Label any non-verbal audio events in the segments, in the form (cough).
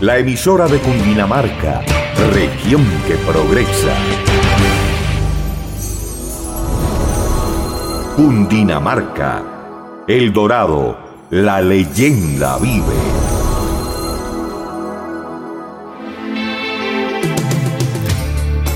la emisora de Cundinamarca, región que progresa. Cundinamarca, El Dorado, la leyenda vive.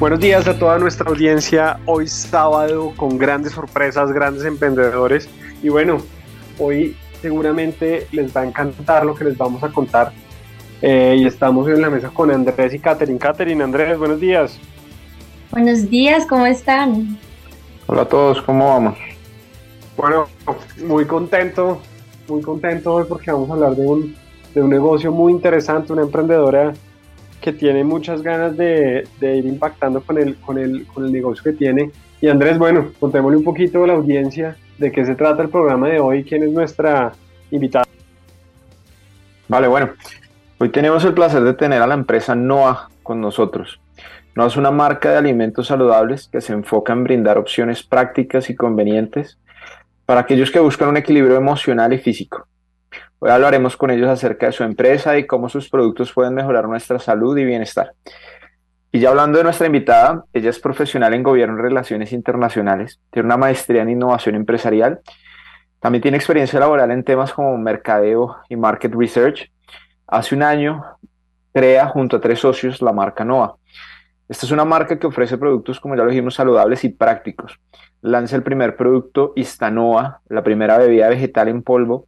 Buenos días a toda nuestra audiencia. Hoy sábado con grandes sorpresas, grandes emprendedores. Y bueno, hoy seguramente les va a encantar lo que les vamos a contar. Eh, y estamos en la mesa con Andrés y Catherine. Catherine, Andrés, buenos días. Buenos días, ¿cómo están? Hola a todos, ¿cómo vamos? Bueno, muy contento, muy contento hoy porque vamos a hablar de un, de un negocio muy interesante, una emprendedora que tiene muchas ganas de, ir impactando con el, con, el, con el negocio que tiene. Y Andrés, bueno, contémosle un poquito a la audiencia de qué se trata el programa de hoy, quién es nuestra invitada. Vale, bueno, hoy tenemos el placer de tener a la empresa NOA con nosotros. NOA es una marca de alimentos saludables que se enfoca en brindar opciones prácticas y convenientes para aquellos que buscan un equilibrio emocional y físico. Hoy hablaremos con ellos acerca de su empresa y cómo sus productos pueden mejorar nuestra salud y bienestar. Y ya hablando de nuestra invitada, ella es profesional en gobierno y relaciones internacionales, tiene una maestría en innovación empresarial, también tiene experiencia laboral en temas como mercadeo y market research. Hace un año crea junto a tres socios la marca NOA. Esta es una marca que ofrece productos, como ya lo dijimos, saludables y prácticos. Lanza el primer producto Istanoa, la primera bebida vegetal en polvo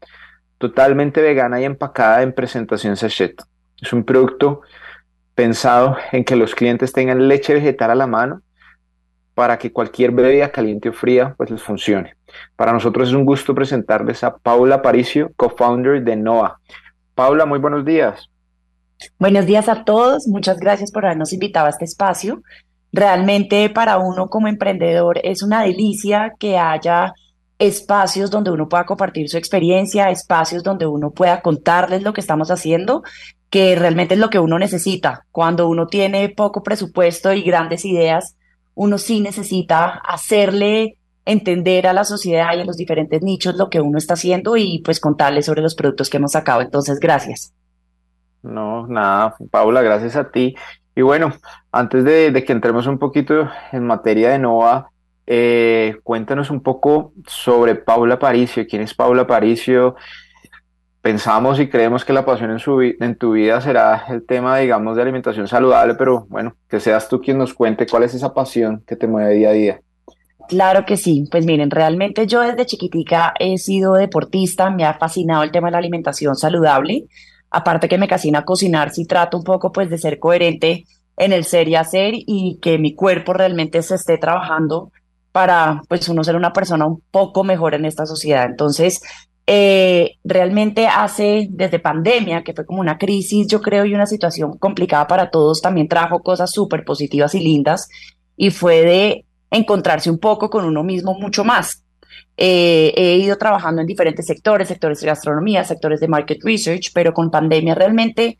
totalmente vegana y empacada en presentación sachet. Es un producto pensado en que los clientes tengan leche vegetal a la mano para que cualquier bebida caliente o fría pues les funcione. Para nosotros es un gusto presentarles a Paula Paricio, co-founder de NOA. Paula, muy buenos días. Buenos días a todos, muchas gracias por habernos invitado a este espacio. Realmente para uno como emprendedor es una delicia que haya espacios donde uno pueda compartir su experiencia, espacios donde uno pueda contarles lo que estamos haciendo, que realmente es lo que uno necesita. Cuando uno tiene poco presupuesto y grandes ideas, uno sí necesita hacerle entender a la sociedad y a los diferentes nichos lo que uno está haciendo y pues contarles sobre los productos que hemos sacado. Entonces, gracias. No, nada, Paula, gracias a ti. Y bueno, antes de, que entremos un poquito en materia de NOVA, eh, cuéntanos un poco sobre Paula Paricio. ¿Quién es Paula Paricio? Pensamos y creemos que la pasión en, tu vida será el tema, digamos, de alimentación saludable, pero bueno, que seas tú quien nos cuente cuál es esa pasión que te mueve día a día. Claro que sí. Pues miren, realmente yo desde chiquitica he sido deportista, me ha fascinado el tema de la alimentación saludable. Aparte que me casina cocinar, sí trato un poco pues de ser coherente en el ser y hacer y que mi cuerpo realmente se esté trabajando para pues uno ser una persona un poco mejor en esta sociedad. Entonces, eh, realmente hace desde pandemia, que fue como una crisis, yo creo, y una situación complicada para todos, también trajo cosas súper positivas y lindas y fue de encontrarse un poco con uno mismo mucho más. Eh, he ido trabajando en diferentes sectores, sectores de gastronomía, sectores de market research, pero con pandemia realmente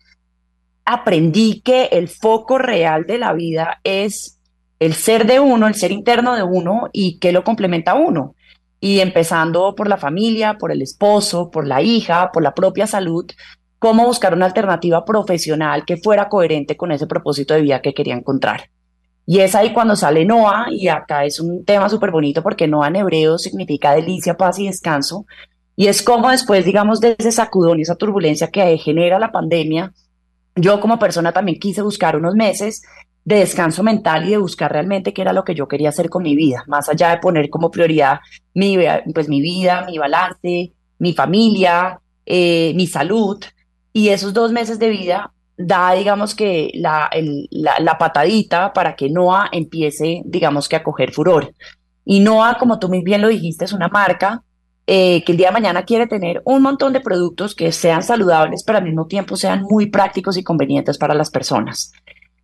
aprendí que el foco real de la vida es el ser de uno, el ser interno de uno y qué lo complementa a uno. Y empezando por la familia, por el esposo, por la hija, por la propia salud, cómo buscar una alternativa profesional que fuera coherente con ese propósito de vida que quería encontrar. Y es ahí cuando sale Noah, y acá es un tema súper bonito porque Noah en hebreo significa delicia, paz y descanso. Y es como después, digamos, de ese sacudón y esa turbulencia que genera la pandemia, yo como persona también quise buscar unos meses de descanso mental y de buscar realmente qué era lo que yo quería hacer con mi vida, más allá de poner como prioridad mi, pues, mi vida, mi balance, mi familia, eh, mi salud. Y esos dos meses de vida da, digamos que, la, la, patadita para que Noah empiece, digamos que, a coger furor. Y Noah, como tú muy bien lo dijiste, es una marca eh, que el día de mañana quiere tener un montón de productos que sean saludables, pero al mismo tiempo sean muy prácticos y convenientes para las personas.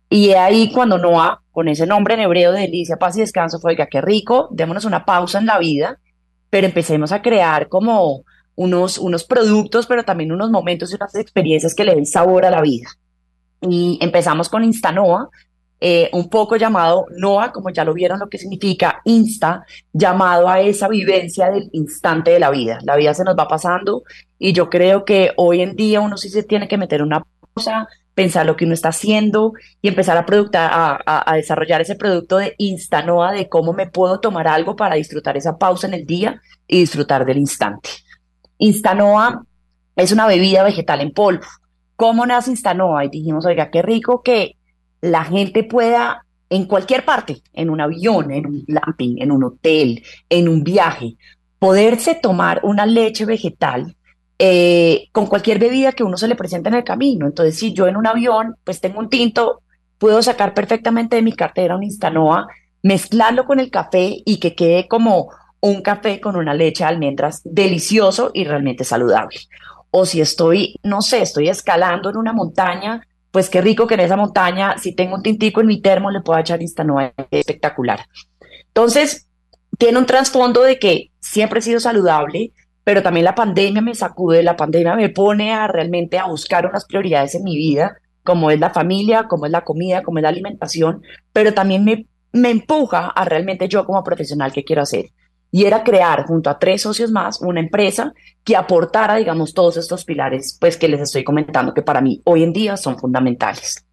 Y ahí cuando Noah, con ese nombre en hebreo de delicia, paz y descanso, fue, oiga, qué rico, démonos una pausa en la vida, pero empecemos a crear como unos, unos productos, pero también unos momentos y unas experiencias que le den sabor a la vida. Y empezamos con Instanoa, eh, un poco llamado Noa, como ya lo vieron, lo que significa Insta, llamado a esa vivencia del instante de la vida. La vida se nos va pasando y yo creo que hoy en día uno sí se tiene que meter una pausa, pensar lo que uno está haciendo y empezar a, a, desarrollar ese producto de Instanoa, de cómo me puedo tomar algo para disfrutar esa pausa en el día y disfrutar del instante. Instanoa es una bebida vegetal en polvo. ¿Cómo nace Instanoa? Y dijimos, oiga, qué rico que la gente pueda en cualquier parte, en un avión, en un glamping, en un hotel, en un viaje, poderse tomar una leche vegetal eh, con cualquier bebida que uno se le presente en el camino. Entonces, si yo en un avión, pues tengo un tinto, puedo sacar perfectamente de mi cartera un Instanoa, mezclarlo con el café y que quede como un café con una leche de almendras delicioso y realmente saludable. O si estoy, no sé, estoy escalando en una montaña, pues qué rico que en esa montaña, si tengo un tintico en mi termo, le puedo echar Instanoa, espectacular. Entonces, tiene un trasfondo de que siempre he sido saludable, pero también la pandemia me sacude, la pandemia me pone a realmente a buscar unas prioridades en mi vida, como es la familia, como es la comida, como es la alimentación, pero también me, me empuja a realmente yo como profesional que quiero hacer. Y era crear junto a tres socios más una empresa que aportara, digamos, todos estos pilares, pues que les estoy comentando que para mí hoy en día son fundamentales.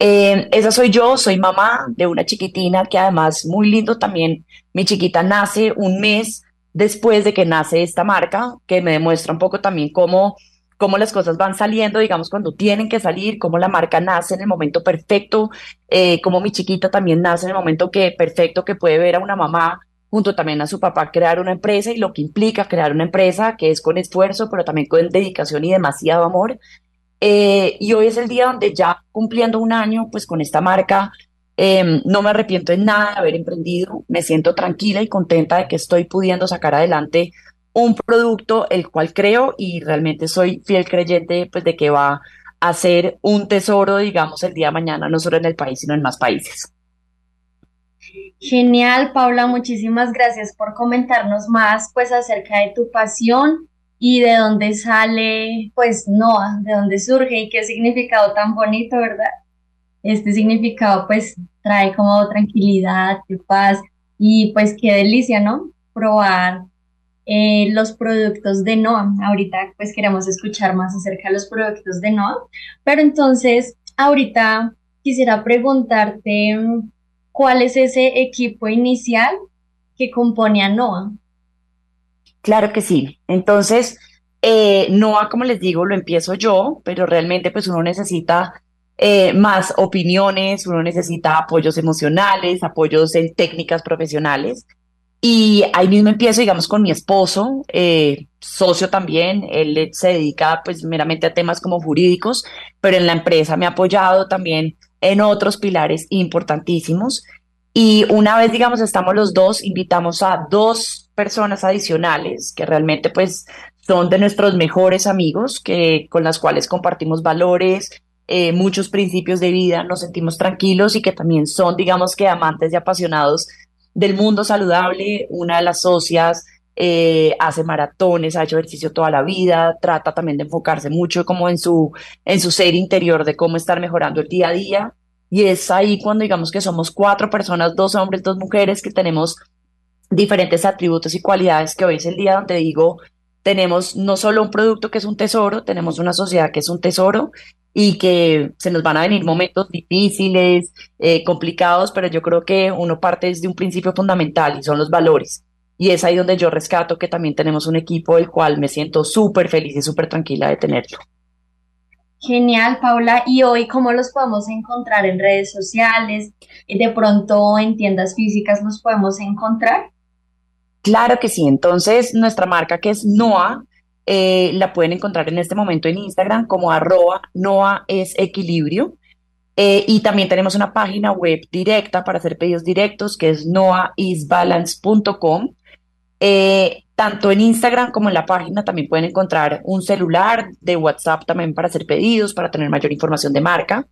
Eh, esa soy yo, soy mamá de una chiquitina que además muy lindo también. Mi chiquita nace un mes después de que nace esta marca, que me demuestra un poco también cómo, cómo las cosas van saliendo, digamos, cuando tienen que salir, cómo la marca nace en el momento perfecto, eh, cómo mi chiquita también nace en el momento que perfecto que puede ver a una mamá junto también a su papá crear una empresa y lo que implica crear una empresa que es con esfuerzo, pero también con dedicación y demasiado amor. Eh, y hoy es el día donde ya cumpliendo un año, pues con esta marca, Em, no me arrepiento en nada de haber emprendido, me siento tranquila y contenta de que estoy pudiendo sacar adelante un producto el cual creo y realmente soy fiel creyente pues, de que va a ser un tesoro, digamos, el día de mañana, no solo en el país, sino en más países. Genial, Paula, muchísimas gracias por comentarnos más pues acerca de tu pasión y de dónde sale pues Noah, de dónde surge y qué significado tan bonito, ¿verdad? Este significado pues trae como tranquilidad, paz y pues qué delicia, ¿no? Probar eh, los productos de Noah. Ahorita pues queremos escuchar más acerca de los productos de Noah, pero entonces ahorita quisiera preguntarte cuál es ese equipo inicial que compone a Noah. Claro que sí. Entonces, eh, Noah, como les digo, lo empiezo yo, pero realmente pues uno necesita eh, más opiniones, uno necesita apoyos emocionales, apoyos en técnicas profesionales. Y ahí mismo empiezo, digamos, con mi esposo, eh, socio también, él se dedica pues meramente a temas como jurídicos, pero en la empresa me ha apoyado también en otros pilares importantísimos. Y una vez, digamos, estamos los dos, invitamos a dos personas adicionales que realmente pues son de nuestros mejores amigos, que, con las cuales compartimos valores, eh, muchos principios de vida, nos sentimos tranquilos y que también son, digamos que, amantes y apasionados del mundo saludable. Una de las socias eh, hace maratones, ha hecho ejercicio toda la vida, trata también de enfocarse mucho como en su, en su ser interior de cómo estar mejorando el día a día. Y es ahí cuando digamos que somos cuatro personas, dos hombres, dos mujeres, que tenemos diferentes atributos y cualidades que hoy es el día donde digo, tenemos no solo un producto que es un tesoro, tenemos una sociedad que es un tesoro y que se nos van a venir momentos difíciles, eh, complicados, pero yo creo que uno parte desde un principio fundamental y son los valores. Y es ahí donde yo rescato que también tenemos un equipo del cual me siento súper feliz y súper tranquila de tenerlo. Genial, Paula. ¿Y hoy cómo los podemos encontrar en redes sociales? ¿De pronto en tiendas físicas los podemos encontrar? Claro que sí. Entonces, nuestra marca que es Noa, eh, la pueden encontrar en este momento en Instagram como arroba Noa es equilibrio. Eh, y también tenemos una página web directa para hacer pedidos directos que es noaisbalance.com. Eh, tanto en Instagram como en la página también pueden encontrar un celular de WhatsApp también para hacer pedidos, para tener mayor información de marca.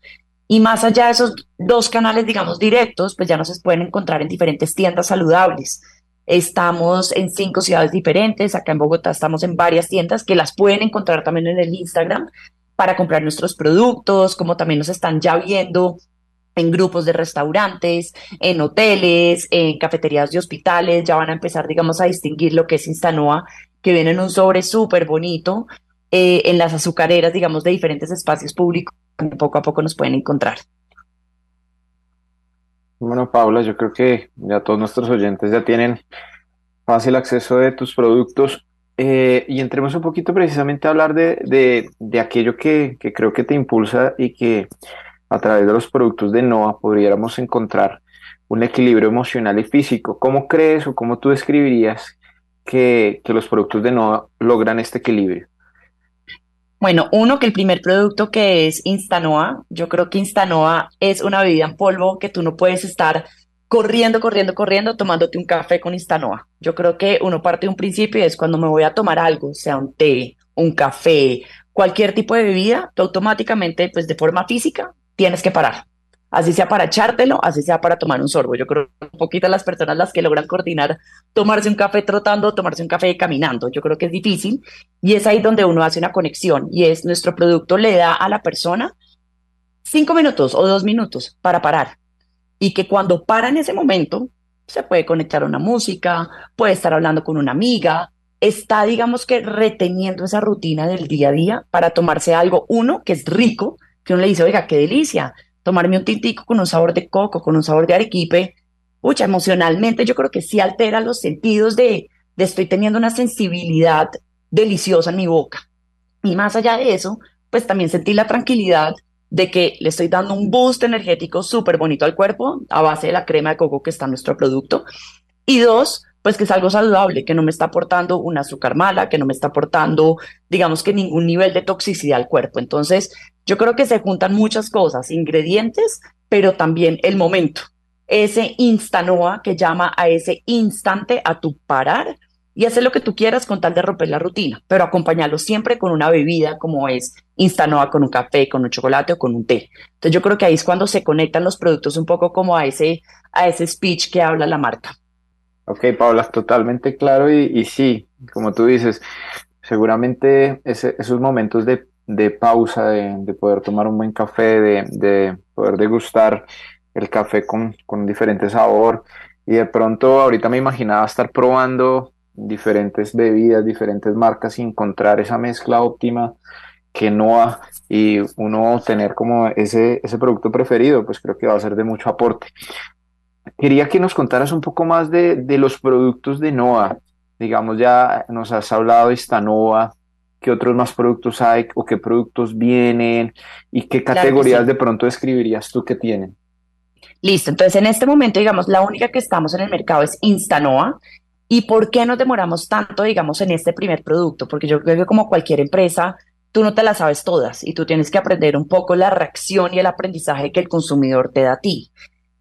Y más allá de esos dos canales, digamos, directos, pues ya nos pueden encontrar en diferentes tiendas saludables. Estamos en cinco ciudades diferentes. Acá en Bogotá estamos en varias tiendas que las pueden encontrar también en el Instagram para comprar nuestros productos, como también nos están ya viendo en grupos de restaurantes, en hoteles, en cafeterías de hospitales, ya van a empezar, digamos, a distinguir lo que es Instanoa, que viene en un sobre súper bonito, eh, en las azucareras, digamos, de diferentes espacios públicos, poco a poco nos pueden encontrar. Bueno, Paula, yo creo que ya todos nuestros oyentes ya tienen fácil acceso de tus productos. Eh, y entremos un poquito precisamente a hablar de, de, aquello que, que, creo que te impulsa y que a través de los productos de NOA pudiéramos encontrar un equilibrio emocional y físico. ¿Cómo crees o cómo tú describirías que, que los productos de NOA logran este equilibrio? Bueno, uno, que el primer producto que es Instanoa, yo creo que Instanoa es una bebida en polvo que tú no puedes estar corriendo, corriendo, corriendo, tomándote un café con Instanoa. Yo creo que uno parte de un principio y es cuando me voy a tomar algo, sea un té, un café, cualquier tipo de bebida, tú automáticamente, pues de forma física, tienes que parar. Así sea para echártelo, así sea para tomar un sorbo. Yo creo que un poquito las personas las que logran coordinar tomarse un café trotando, tomarse un café caminando. Yo creo que es difícil y es ahí donde uno hace una conexión y es nuestro producto le da a la persona cinco minutos o dos minutos para parar y que cuando para en ese momento se puede conectar a una música, puede estar hablando con una amiga, está, digamos que, reteniendo esa rutina del día a día para tomarse algo, uno, que es rico, que uno le dice, oiga, qué delicia, tomarme un tintico con un sabor de coco, con un sabor de arequipe, pucha, emocionalmente yo creo que sí altera los sentidos de, de estoy teniendo una sensibilidad deliciosa en mi boca. Y más allá de eso, pues también sentí la tranquilidad de que le estoy dando un boost energético súper bonito al cuerpo a base de la crema de coco que está en nuestro producto. Y dos, pues que es algo saludable, que no me está aportando un azúcar mala, que no me está aportando, digamos que ningún nivel de toxicidad al cuerpo. Entonces, yo creo que se juntan muchas cosas, ingredientes, pero también el momento. Ese instanoa que llama a ese instante a tu parar y hacer lo que tú quieras con tal de romper la rutina, pero acompañarlo siempre con una bebida como es Instanoa, con un café, con un chocolate o con un té. Entonces yo creo que ahí es cuando se conectan los productos un poco como a ese, a ese speech que habla la marca. Ok, Paula, totalmente claro y, sí, como tú dices, seguramente esos momentos de, pausa, de, poder tomar un buen café, de, poder degustar el café con, con diferente sabor y de pronto ahorita me imaginaba estar probando diferentes bebidas, diferentes marcas y encontrar esa mezcla óptima que no y uno tener como ese, ese producto preferido, pues creo que va a ser de mucho aporte. Quería que nos contaras un poco más de, de los productos de NOA. Digamos, ya nos has hablado de esta NOA, qué otros más productos hay o qué productos vienen y qué categorías de pronto describirías tú que tienen. Listo, entonces en este momento, digamos, la única que estamos en el mercado es Instanoa, ¿Y por qué nos demoramos tanto, digamos, en este primer producto? Porque yo creo que como cualquier empresa, tú no te las sabes todas y tú tienes que aprender un poco la reacción y el aprendizaje que el consumidor te da a ti.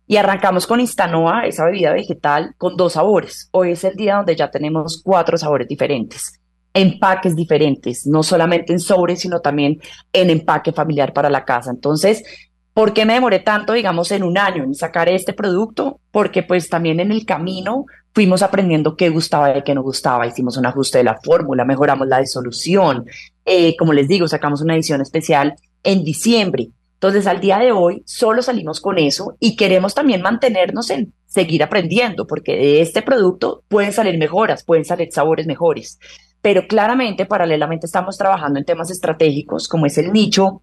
Y arrancamos con Instanoa, esa bebida vegetal, con dos sabores. Hoy es el día donde ya tenemos cuatro sabores diferentes, empaques diferentes, no solamente en sobres, sino también en empaque familiar para la casa. Entonces, ¿por qué me demoré tanto, digamos, en un año en sacar este producto? Porque pues también en el camino fuimos aprendiendo qué gustaba y qué no gustaba, hicimos un ajuste de la fórmula, mejoramos la disolución, eh, como les digo, sacamos una edición especial en diciembre. Entonces, al día de hoy, solo salimos con eso y queremos también mantenernos en seguir aprendiendo, porque de este producto pueden salir mejoras, pueden salir sabores mejores. Pero claramente, paralelamente, estamos trabajando en temas estratégicos, como es el nicho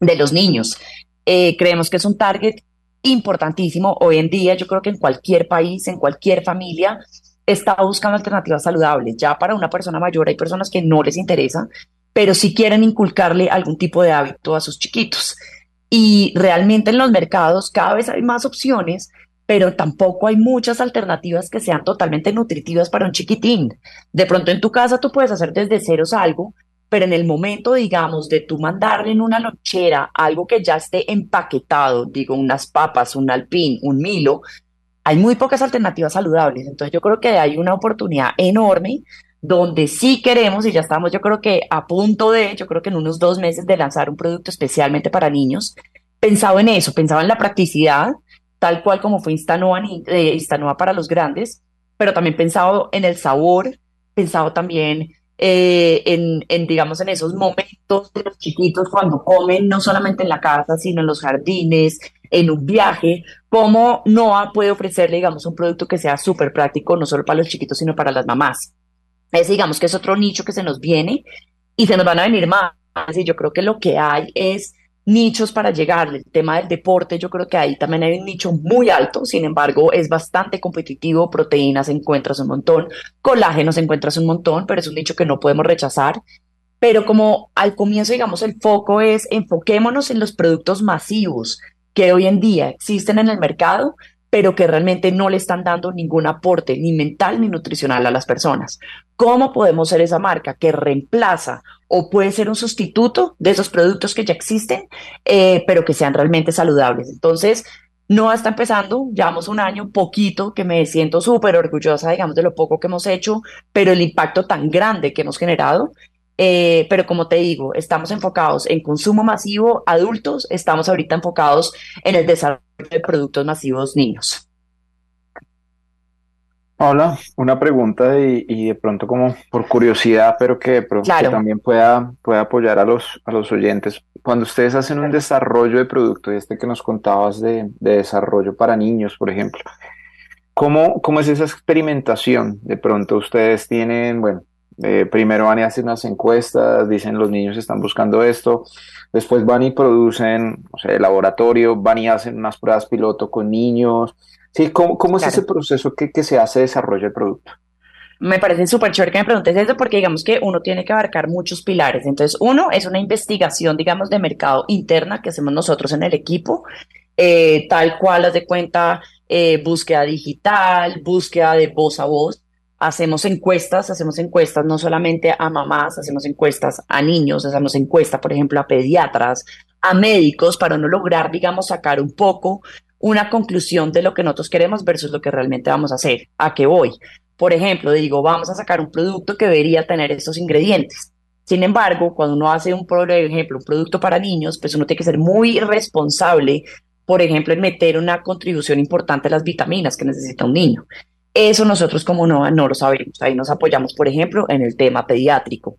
de los niños. Eh, creemos que es un target importantísimo. Hoy en día yo creo que en cualquier país, en cualquier familia, está buscando alternativas saludables. Ya para una persona mayor hay personas que no les interesa, pero sí quieren inculcarle algún tipo de hábito a sus chiquitos. Y realmente en los mercados cada vez hay más opciones, pero tampoco hay muchas alternativas que sean totalmente nutritivas para un chiquitín. De pronto en tu casa tú puedes hacer desde ceros algo, pero en el momento, digamos, de tú mandarle en una lonchera algo que ya esté empaquetado, digo, unas papas, un alpín, un milo, hay muy pocas alternativas saludables. Entonces yo creo que hay una oportunidad enorme donde sí queremos, y ya estamos, yo creo que a punto de, yo creo que en unos dos meses de lanzar un producto especialmente para niños, pensado en eso, pensado en la practicidad, tal cual como fue Instanoa, eh, para los grandes, pero también pensado en el sabor, pensado también eh, en, digamos, en esos momentos de los chiquitos cuando comen, no solamente en la casa, sino en los jardines, en un viaje, cómo Noah puede ofrecerle, digamos, un producto que sea súper práctico, no solo para los chiquitos, sino para las mamás. Es, digamos, que es otro nicho que se nos viene y se nos van a venir más. Y yo creo que lo que hay es nichos para llegar. El tema del deporte, yo creo que ahí también hay un nicho muy alto, sin embargo, es bastante competitivo. Proteínas encuentras un montón, colágenos encuentras un montón, pero es un nicho que no podemos rechazar. Pero como al comienzo, digamos, el foco es enfoquémonos en los productos masivos que hoy en día existen en el mercado, pero que realmente no le están dando ningún aporte ni mental ni nutricional a las personas. ¿Cómo podemos ser esa marca que reemplaza o puede ser un sustituto de esos productos que ya existen, eh, pero que sean realmente saludables? Entonces, no está empezando, llevamos un año, poquito, que me siento súper orgullosa, digamos, de lo poco que hemos hecho, pero el impacto tan grande que hemos generado eh, pero como te digo, estamos enfocados en consumo masivo adultos, estamos ahorita enfocados en el desarrollo de productos masivos niños. Hola, una pregunta y, de pronto como por curiosidad, pero que, también pueda, pueda apoyar a los, a los oyentes. Cuando ustedes hacen un desarrollo de producto, este que nos contabas de, de desarrollo para niños, por ejemplo, ¿cómo, ¿cómo es esa experimentación? De pronto ustedes tienen, bueno, eh, primero van y hacen unas encuestas, dicen los niños están buscando esto, después van y producen, o sea, el laboratorio, van y hacen unas pruebas piloto con niños. Sí, ¿cómo, cómo es ese proceso que, que se hace desarrollo el producto? Me parece súper chévere que me preguntes eso porque digamos que uno tiene que abarcar muchos pilares. Entonces, uno es una investigación, digamos, de mercado interna que hacemos nosotros en el equipo, eh, tal cual, haz de cuenta, eh, búsqueda digital, búsqueda de voz a voz hacemos encuestas, hacemos encuestas no solamente a mamás, hacemos encuestas a niños, hacemos encuestas, por ejemplo, a pediatras, a médicos, para no lograr, digamos, sacar un poco una conclusión de lo que nosotros queremos versus lo que realmente vamos a hacer. ¿A qué voy? Por ejemplo, digo, vamos a sacar un producto que debería tener estos ingredientes. Sin embargo, cuando uno hace un, por ejemplo, un producto para niños, pues uno tiene que ser muy responsable, por ejemplo, en meter una contribución importante a las vitaminas que necesita un niño. Eso nosotros como NOVA no lo sabemos. Ahí nos apoyamos, por ejemplo, en el tema pediátrico.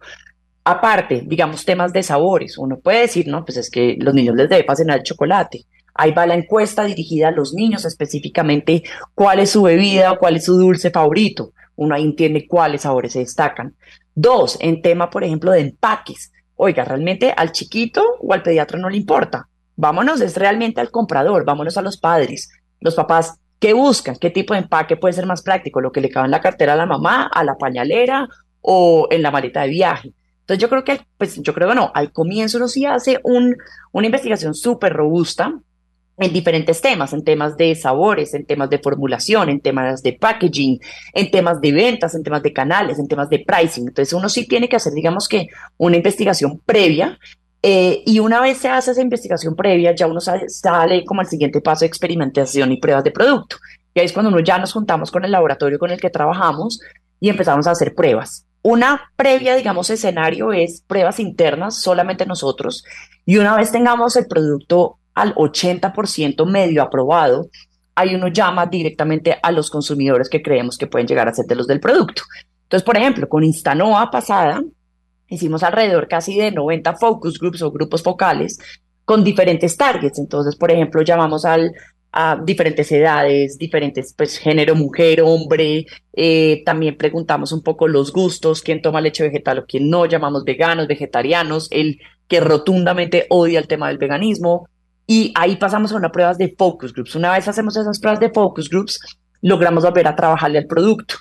Aparte, digamos, temas de sabores. Uno puede decir, no, pues es que los niños les debe fascinar el chocolate. Ahí va la encuesta dirigida a los niños específicamente cuál es su bebida o cuál es su dulce favorito. Uno ahí entiende cuáles sabores se destacan. Dos, en tema, por ejemplo, de empaques. Oiga, realmente al chiquito o al pediatra no le importa. Vámonos, es realmente al comprador, vámonos a los padres. Los papás ¿Qué buscan? ¿Qué tipo de empaque puede ser más práctico? ¿Lo que le cabe en la cartera a la mamá, a la pañalera o en la maleta de viaje? Entonces yo creo que, pues yo creo que no, al comienzo uno sí hace un, una investigación súper robusta en diferentes temas, en temas de sabores, en temas de formulación, en temas de packaging, en temas de ventas, en temas de canales, en temas de pricing. Entonces uno sí tiene que hacer, digamos que, una investigación previa eh, y una vez se hace esa investigación previa, ya uno sale, sale, como al siguiente paso de experimentación y pruebas de producto. Y ahí es cuando uno ya nos juntamos con el laboratorio con el que trabajamos y empezamos a hacer pruebas. Una previa, digamos, escenario es pruebas internas, solamente nosotros. Y una vez tengamos el producto al 80% medio aprobado, ahí uno llama directamente a los consumidores que creemos que pueden llegar a ser de los del producto. Entonces, por ejemplo, con Instanoa pasada, hicimos alrededor casi de 90 focus groups o grupos focales con diferentes targets. Entonces, por ejemplo, llamamos al, a diferentes edades, diferentes, pues, género, mujer, hombre. Eh, también preguntamos un poco los gustos, quién toma leche vegetal o quién no. Llamamos veganos, vegetarianos, el que rotundamente odia el tema del veganismo. Y ahí pasamos a unas pruebas de focus groups. Una vez hacemos esas pruebas de focus groups, logramos volver a trabajarle al producto.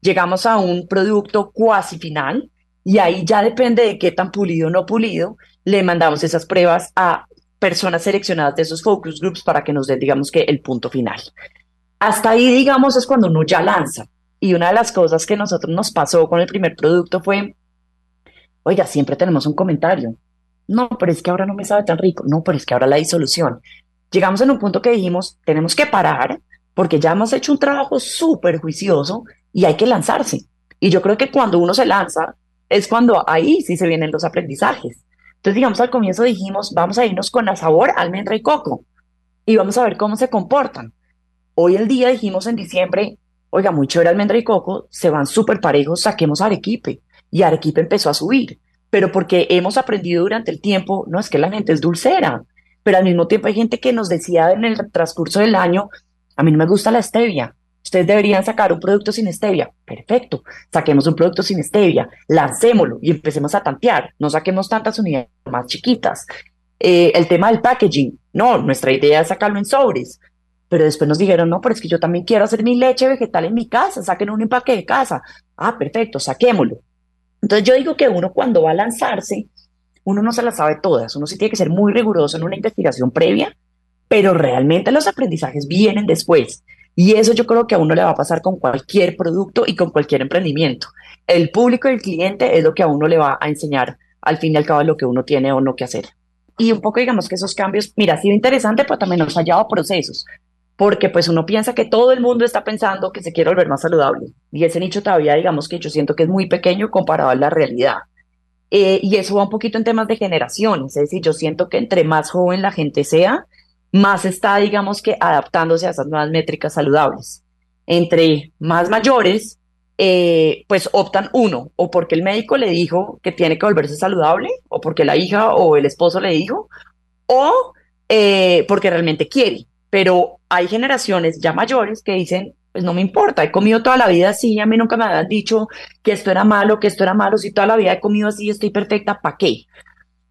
Llegamos a un producto cuasi final, y ahí ya depende de qué tan pulido o no pulido, le mandamos esas pruebas a personas seleccionadas de esos focus groups para que nos den, digamos que, el punto final. Hasta ahí, digamos, es cuando uno ya lanza. Y una de las cosas que nosotros nos pasó con el primer producto fue, oiga, siempre tenemos un comentario. No, pero es que ahora no me sabe tan rico. No, pero es que ahora la disolución. Llegamos en un punto que dijimos, tenemos que parar porque ya hemos hecho un trabajo súper juicioso y hay que lanzarse. Y yo creo que cuando uno se lanza es cuando ahí sí se vienen los aprendizajes. Entonces, digamos, al comienzo dijimos, vamos a irnos con la sabor, almendra y coco y vamos a ver cómo se comportan. Hoy el día dijimos en diciembre, oiga, muy chévere almendra y coco, se van súper parejos, saquemos Arequipe. Y Arequipe empezó a subir, pero porque hemos aprendido durante el tiempo, no es que la gente es dulcera, pero al mismo tiempo hay gente que nos decía en el transcurso del año, a mí no me gusta la stevia, ustedes deberían sacar un producto sin stevia. Perfecto, saquemos un producto sin stevia, lancémoslo y empecemos a tantear, no saquemos tantas unidades más chiquitas. Eh, el tema del packaging, no, nuestra idea es sacarlo en sobres, pero después nos dijeron, no, pero es que yo también quiero hacer mi leche vegetal en mi casa, saquen un empaque de casa. Ah, perfecto, saquémoslo. Entonces yo digo que uno cuando va a lanzarse, uno no se las sabe todas, uno sí tiene que ser muy riguroso en una investigación previa, pero realmente los aprendizajes vienen después. Y eso yo creo que a uno le va a pasar con cualquier producto y con cualquier emprendimiento. El público y el cliente es lo que a uno le va a enseñar al fin y al cabo lo que uno tiene o no que hacer. Y un poco digamos que esos cambios, mira, ha sido interesante, pero también nos ha llevado procesos, porque pues uno piensa que todo el mundo está pensando que se quiere volver más saludable. Y ese nicho todavía digamos que yo siento que es muy pequeño comparado a la realidad. Eh, y eso va un poquito en temas de generaciones, es decir, yo siento que entre más joven la gente sea, más está, digamos que, adaptándose a esas nuevas métricas saludables. Entre más mayores, eh, pues optan uno, o porque el médico le dijo que tiene que volverse saludable, o porque la hija o el esposo le dijo, o eh, porque realmente quiere. Pero hay generaciones ya mayores que dicen, pues no me importa, he comido toda la vida así, a mí nunca me habían dicho que esto era malo, que esto era malo, si toda la vida he comido así, estoy perfecta, ¿para qué?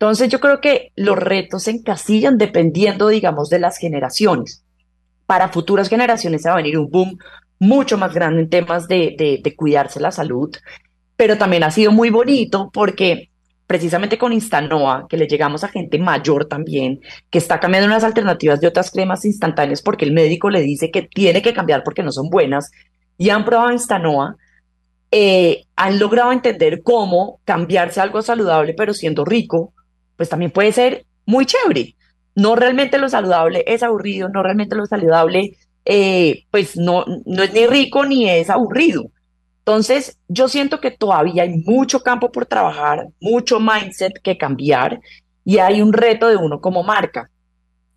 Entonces yo creo que los retos se encasillan dependiendo, digamos, de las generaciones. Para futuras generaciones se va a venir un boom mucho más grande en temas de, de, cuidarse la salud, pero también ha sido muy bonito porque precisamente con Instanoa, que le llegamos a gente mayor también, que está cambiando unas alternativas de otras cremas instantáneas porque el médico le dice que tiene que cambiar porque no son buenas, y han probado Instanoa, eh, han logrado entender cómo cambiarse algo saludable pero siendo rico, pues también puede ser muy chévere. No realmente lo saludable es aburrido, no realmente lo saludable, eh, pues no, no es ni rico ni es aburrido. Entonces, yo siento que todavía hay mucho campo por trabajar, mucho mindset que cambiar y hay un reto de uno como marca.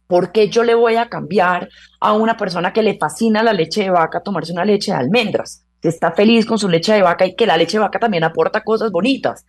¿Por qué yo le voy a cambiar a una persona que le fascina la leche de vaca tomarse una leche de almendras? Que está feliz con su leche de vaca y que la leche de vaca también aporta cosas bonitas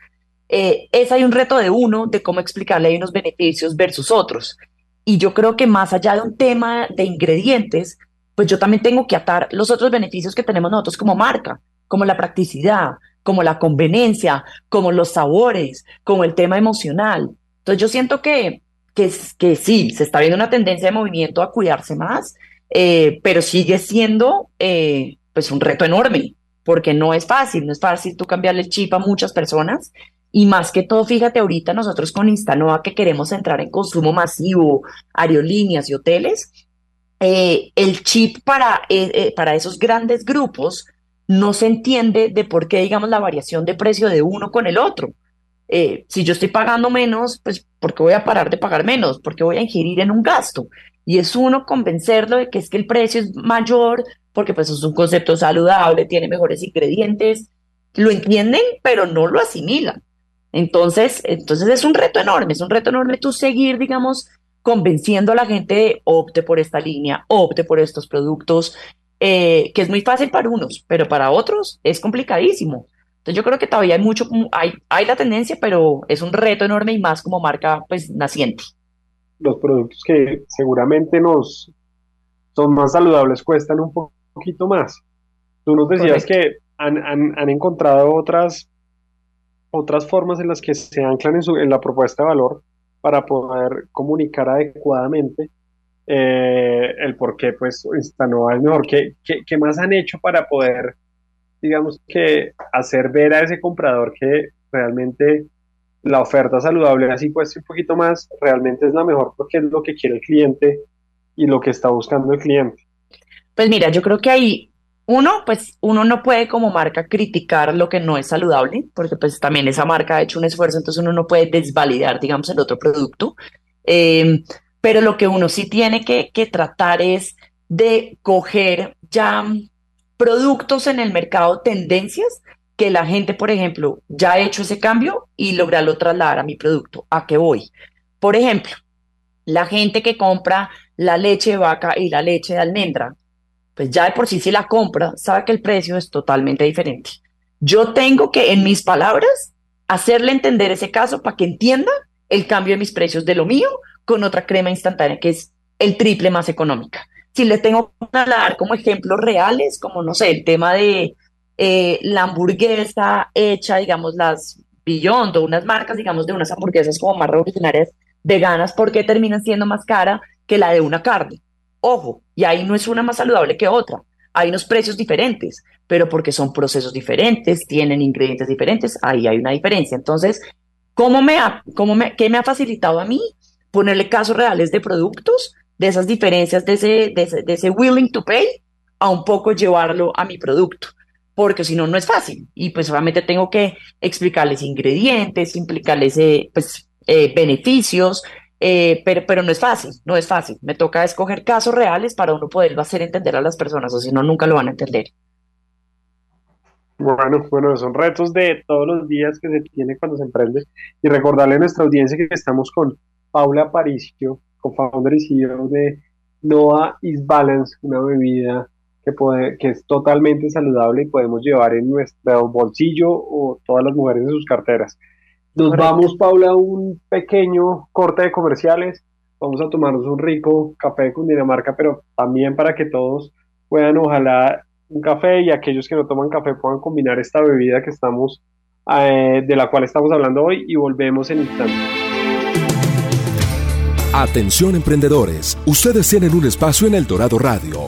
eh, es hay un reto de uno de cómo explicarle unos beneficios versus otros. Y yo creo que más allá de un tema de ingredientes, pues yo también tengo que atar los otros beneficios que tenemos nosotros como marca, como la practicidad, como la conveniencia, como los sabores, como el tema emocional. Entonces yo siento que, que, que sí, se está viendo una tendencia de movimiento a cuidarse más, eh, pero sigue siendo eh, pues un reto enorme, porque no es fácil, no es fácil tú cambiarle el chip a muchas personas y más que todo, fíjate ahorita nosotros con Instanoa que queremos entrar en consumo masivo, aerolíneas y hoteles, eh, el chip para, eh, eh, para esos grandes grupos no se entiende de por qué, digamos, la variación de precio de uno con el otro. si yo estoy pagando menos, pues ¿por qué voy a parar de pagar menos? Porque voy a ingerir en un gasto. Y es uno convencerlo de que es que el precio es mayor, porque pues es un concepto saludable, tiene mejores ingredientes. Lo entienden, pero no lo asimilan. Entonces, entonces es un reto enorme, es un reto enorme tú seguir, digamos, convenciendo a la gente de opte por esta línea, opte por estos productos, eh, que es muy fácil para unos, pero para otros es complicadísimo. Entonces yo creo que todavía hay mucho, hay, hay la tendencia, pero es un reto enorme y más como marca pues naciente. Los productos que seguramente nos son más saludables cuestan un poquito más. Tú nos decías que han, han, han encontrado otras otras formas en las que se anclan en, su, en la propuesta de valor para poder comunicar adecuadamente eh, el por qué pues Instanova es mejor. ¿Qué, ¿Qué, más han hecho para poder, digamos que, hacer ver a ese comprador que realmente la oferta saludable así cuesta un poquito más, realmente es la mejor porque es lo que quiere el cliente y lo que está buscando el cliente. Pues mira, yo creo que ahí uno, pues uno no puede como marca criticar lo que no es saludable, porque pues también esa marca ha hecho un esfuerzo, entonces uno no puede desvalidar, digamos, el otro producto. Em, pero lo que uno sí tiene que, que tratar es de coger ya productos en el mercado, tendencias que la gente, por ejemplo, ya ha hecho ese cambio y lograrlo trasladar a mi producto. ¿A qué voy? Por ejemplo, la gente que compra la leche de vaca y la leche de almendra, pues ya de por sí si la compra, sabe que el precio es totalmente diferente. Yo tengo que, en mis palabras, hacerle entender ese caso para que entienda el cambio de mis precios de lo mío con otra crema instantánea que es el triple más económica. Si le tengo que dar como ejemplos reales, como no sé, el tema de eh, la hamburguesa hecha, digamos, las Beyond o unas marcas, digamos, de unas hamburguesas como más revolucionarias veganas, porque terminan siendo más cara que la de una carne? Ojo, y ahí no es una más saludable que otra. Hay unos precios diferentes, pero porque son procesos diferentes, tienen ingredientes diferentes, ahí hay una diferencia. Entonces, ¿cómo me ha, cómo me, ¿qué me ha facilitado a mí? Ponerle casos reales de productos, de esas diferencias, de ese, de ese willing to pay, a un poco llevarlo a mi producto porque si no, no es fácil. Y pues obviamente tengo que explicarles ingredientes, implicarles eh, pues, eh, beneficios, eh, pero, pero no es fácil, no es fácil. Me toca escoger casos reales para uno poderlo hacer entender a las personas, o si no, nunca lo van a entender. Bueno, bueno, son retos de todos los días que se tiene cuando se emprende. Y recordarle a nuestra audiencia que estamos con Paula Aparicio, co-founder y CEO de Noah is Balance, una bebida que, es totalmente saludable y podemos llevar en nuestro bolsillo o todas las mujeres en sus carteras. Nos vamos, Paula, a un pequeño corte de comerciales. Vamos a tomarnos un rico café de Cundinamarca, pero también para que todos puedan, ojalá, un café y aquellos que no toman café puedan combinar esta bebida que estamos, eh, de la cual estamos hablando hoy y volvemos en instante. Atención emprendedores, ustedes tienen un espacio en El Dorado Radio.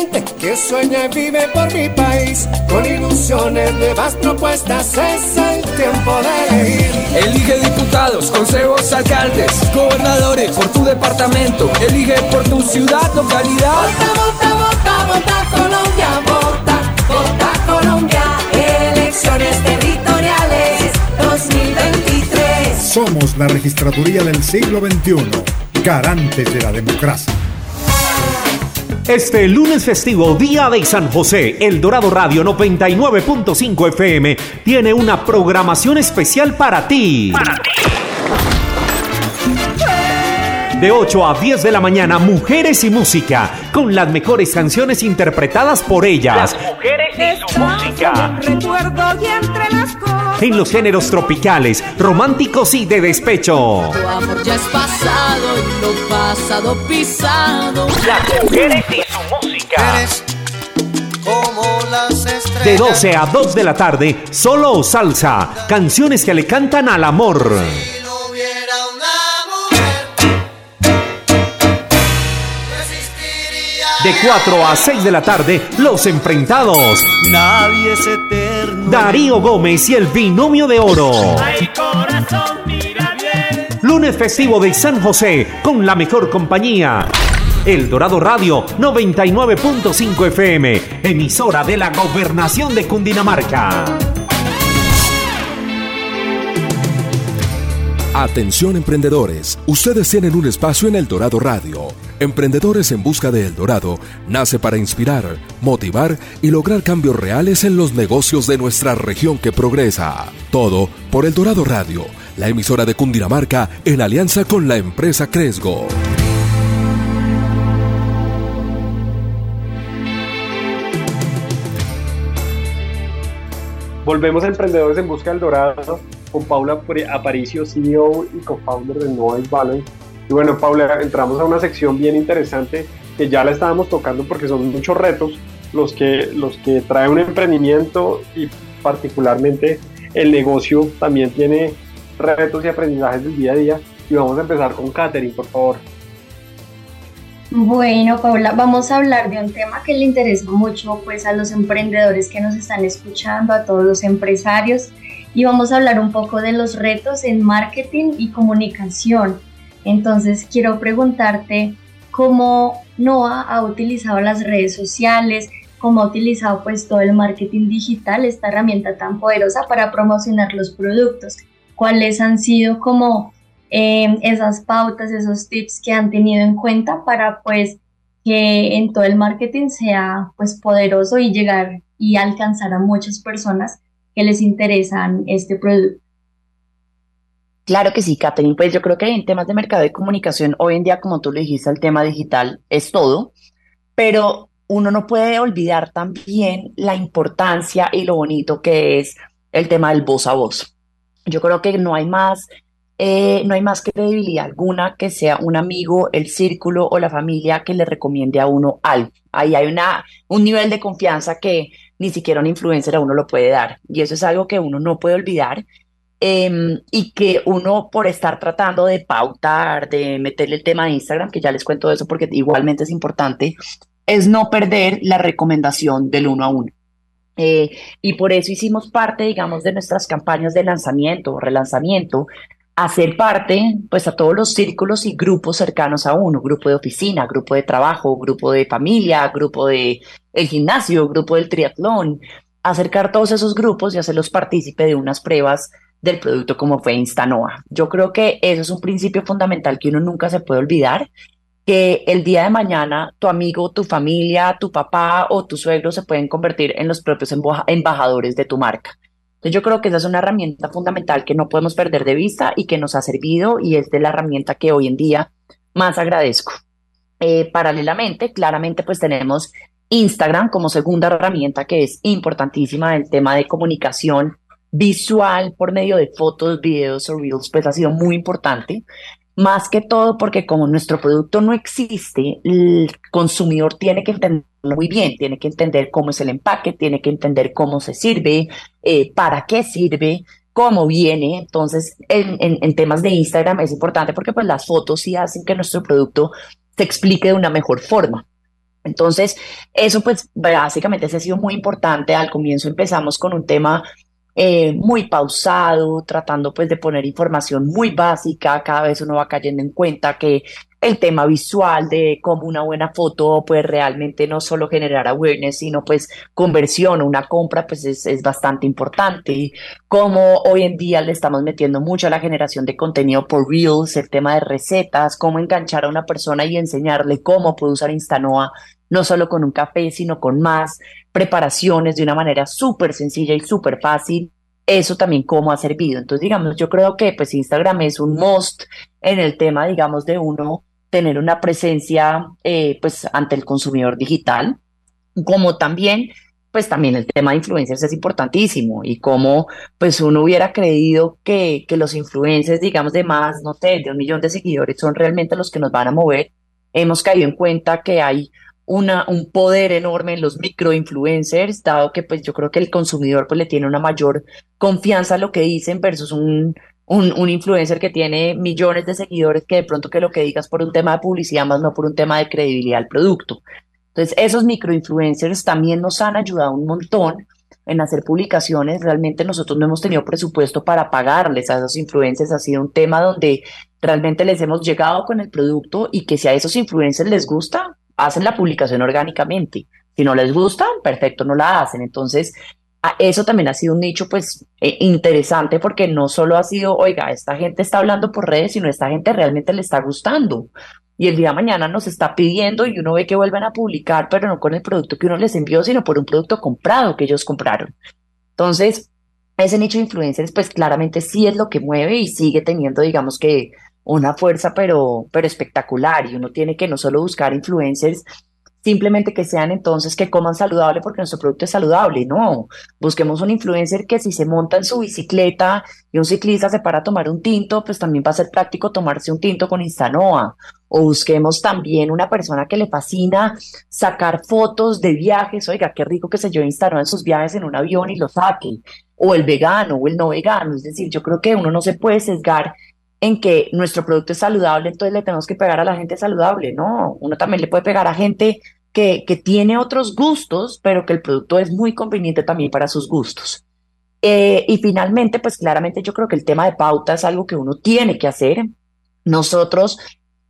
que sueña y vive por mi país. Con ilusiones, nuevas propuestas, es el tiempo de elegir. Elige diputados, consejos, alcaldes, gobernadores por tu departamento. Elige por tu ciudad, localidad. Vota, vota, vota, vota Colombia, vota, vota Colombia. Elecciones territoriales 2023. Somos la registraduría del siglo XXI, garantes de la democracia. Este lunes festivo, Día de San José, El Dorado Radio 99.5 FM tiene una programación especial para ti. De 8 a 10 de la mañana, Mujeres y Música, con las mejores canciones interpretadas por ellas. mujeres y su música. Recuerdo y entre las en los géneros tropicales, románticos y de despecho. Tu amor ya es pasado y lo pasado pisado. Las mujeres y su música. como las De 12 a 2 de la tarde, solo salsa, canciones que le cantan al amor. De 4 a 6 de la tarde, Los Enfrentados. Nadie es eterno. Darío Gómez y el Binomio de Oro. Lunes festivo de San José, con la mejor compañía. El Dorado Radio 99.5 FM, emisora de la Gobernación de Cundinamarca. Atención emprendedores, ustedes tienen un espacio en El Dorado Radio. Emprendedores en Busca de El Dorado nace para inspirar, motivar y lograr cambios reales en los negocios de nuestra región que progresa. Todo por El Dorado Radio, la emisora de Cundinamarca en alianza con la empresa Cresgo. Volvemos a Emprendedores en Busca del Dorado con Paula Aparicio, CEO y co-founder de Noise Balance. Y bueno, Paula, entramos a una sección bien interesante que ya la estábamos tocando porque son muchos retos los que, los que trae un emprendimiento y particularmente el negocio también tiene retos y aprendizajes del día a día. Y vamos a empezar con Katherine, por favor. Bueno, Paula, vamos a hablar de un tema que le interesa mucho pues a los emprendedores que nos están escuchando, a todos los empresarios y vamos a hablar un poco de los retos en marketing y comunicación. Entonces, quiero preguntarte cómo Noah ha utilizado las redes sociales, cómo ha utilizado pues todo el marketing digital, esta herramienta tan poderosa para promocionar los productos. ¿Cuáles han sido como eh, esas pautas, esos tips que han tenido en cuenta para pues que en todo el marketing sea pues poderoso y llegar y alcanzar a muchas personas que les interesan este producto? Claro que sí, Catherine. Pues yo creo que en temas de mercado y comunicación, hoy en día, como tú le dijiste, el tema digital es todo, pero uno no puede olvidar también la importancia y lo bonito que es el tema del voz a voz. Yo creo que no hay más, eh, no hay más credibilidad alguna que sea un amigo, el círculo o la familia que le recomiende a uno algo. Ahí hay una, un nivel de confianza que ni siquiera un influencer a uno lo puede dar. Y eso es algo que uno no puede olvidar Em, y que uno por estar tratando de pautar, de meterle el tema de Instagram, que ya les cuento eso porque igualmente es importante, es no perder la recomendación del uno a uno. Eh, y por eso hicimos parte, digamos, de nuestras campañas de lanzamiento, relanzamiento, hacer parte, pues, a todos los círculos y grupos cercanos a uno, grupo de oficina, grupo de trabajo, grupo de familia, grupo de el gimnasio, grupo del triatlón, acercar todos esos grupos y hacerlos partícipe de unas pruebas del producto como fue Instanoa. Yo creo que eso es un principio fundamental que uno nunca se puede olvidar, que el día de mañana tu amigo, tu familia, tu papá o tu suegro se pueden convertir en los propios embajadores de tu marca. Entonces yo creo que esa es una herramienta fundamental que no podemos perder de vista y que nos ha servido y es de la herramienta que hoy en día más agradezco. Eh, paralelamente, claramente pues tenemos Instagram como segunda herramienta que es importantísima en el tema de comunicación visual por medio de fotos, videos o reels, pues ha sido muy importante. Más que todo porque como nuestro producto no existe, el consumidor tiene que entenderlo muy bien, tiene que entender cómo es el empaque, tiene que entender cómo se sirve, eh, para qué sirve, cómo viene. Entonces, en, en, temas de Instagram es importante porque pues las fotos sí hacen que nuestro producto se explique de una mejor forma. Entonces, eso pues básicamente se ha sido muy importante. Al comienzo empezamos con un tema eh, muy pausado, tratando pues de poner información muy básica, cada vez uno va cayendo en cuenta que el tema visual de cómo una buena foto pues realmente no solo generar awareness, sino pues conversión, una compra pues es, es bastante importante y como hoy en día le estamos metiendo mucho a la generación de contenido por Reels, el tema de recetas, cómo enganchar a una persona y enseñarle cómo puede usar Instanoa no solo con un café, sino con más preparaciones de una manera súper sencilla y súper fácil. Eso también cómo ha servido. Entonces, digamos, yo creo que pues Instagram es un must en el tema, digamos, de uno tener una presencia eh, pues ante el consumidor digital, como también pues también el tema de influencers es importantísimo y como pues uno hubiera creído que, que los influencers, digamos, de más, no sé, de un millón de seguidores son realmente los que nos van a mover, hemos caído en cuenta que hay una, un poder enorme en los microinfluencers, dado que pues yo creo que el consumidor pues le tiene una mayor confianza a lo que dicen versus un, un, un, influencer que tiene millones de seguidores que de pronto que lo que digas por un tema de publicidad más no por un tema de credibilidad al producto. Entonces esos microinfluencers también nos han ayudado un montón en hacer publicaciones. Realmente nosotros no hemos tenido presupuesto para pagarles a esos influencers. Ha sido un tema donde realmente les hemos llegado con el producto y que si a esos influencers les gusta, hacen la publicación orgánicamente. Si no les gusta, perfecto, no la hacen. Entonces, eso también ha sido un nicho pues eh, interesante porque no solo ha sido, oiga, esta gente está hablando por redes, sino esta gente realmente le está gustando. Y el día de mañana nos está pidiendo y uno ve que vuelven a publicar, pero no con el producto que uno les envió, sino por un producto comprado que ellos compraron. Entonces, ese nicho de influencers pues claramente sí es lo que mueve y sigue teniendo, digamos que una fuerza pero, pero espectacular y uno tiene que no solo buscar influencers, simplemente que sean entonces que coman saludable porque nuestro producto es saludable. No, busquemos un influencer que si se monta en su bicicleta y un ciclista se para a tomar un tinto, pues también va a ser práctico tomarse un tinto con Instanoa. O busquemos también una persona que le fascina sacar fotos de viajes. Oiga, qué rico que se yo Instanoa en sus viajes en un avión y lo saque. O el vegano o el no vegano. Es decir, yo creo que uno no se puede sesgar en que nuestro producto es saludable, entonces le tenemos que pegar a la gente saludable. No, uno también le puede pegar a gente que, que tiene otros gustos, pero que el producto es muy conveniente también para sus gustos. Eh, y finalmente, pues claramente yo creo que el tema de pauta es algo que uno tiene que hacer. Nosotros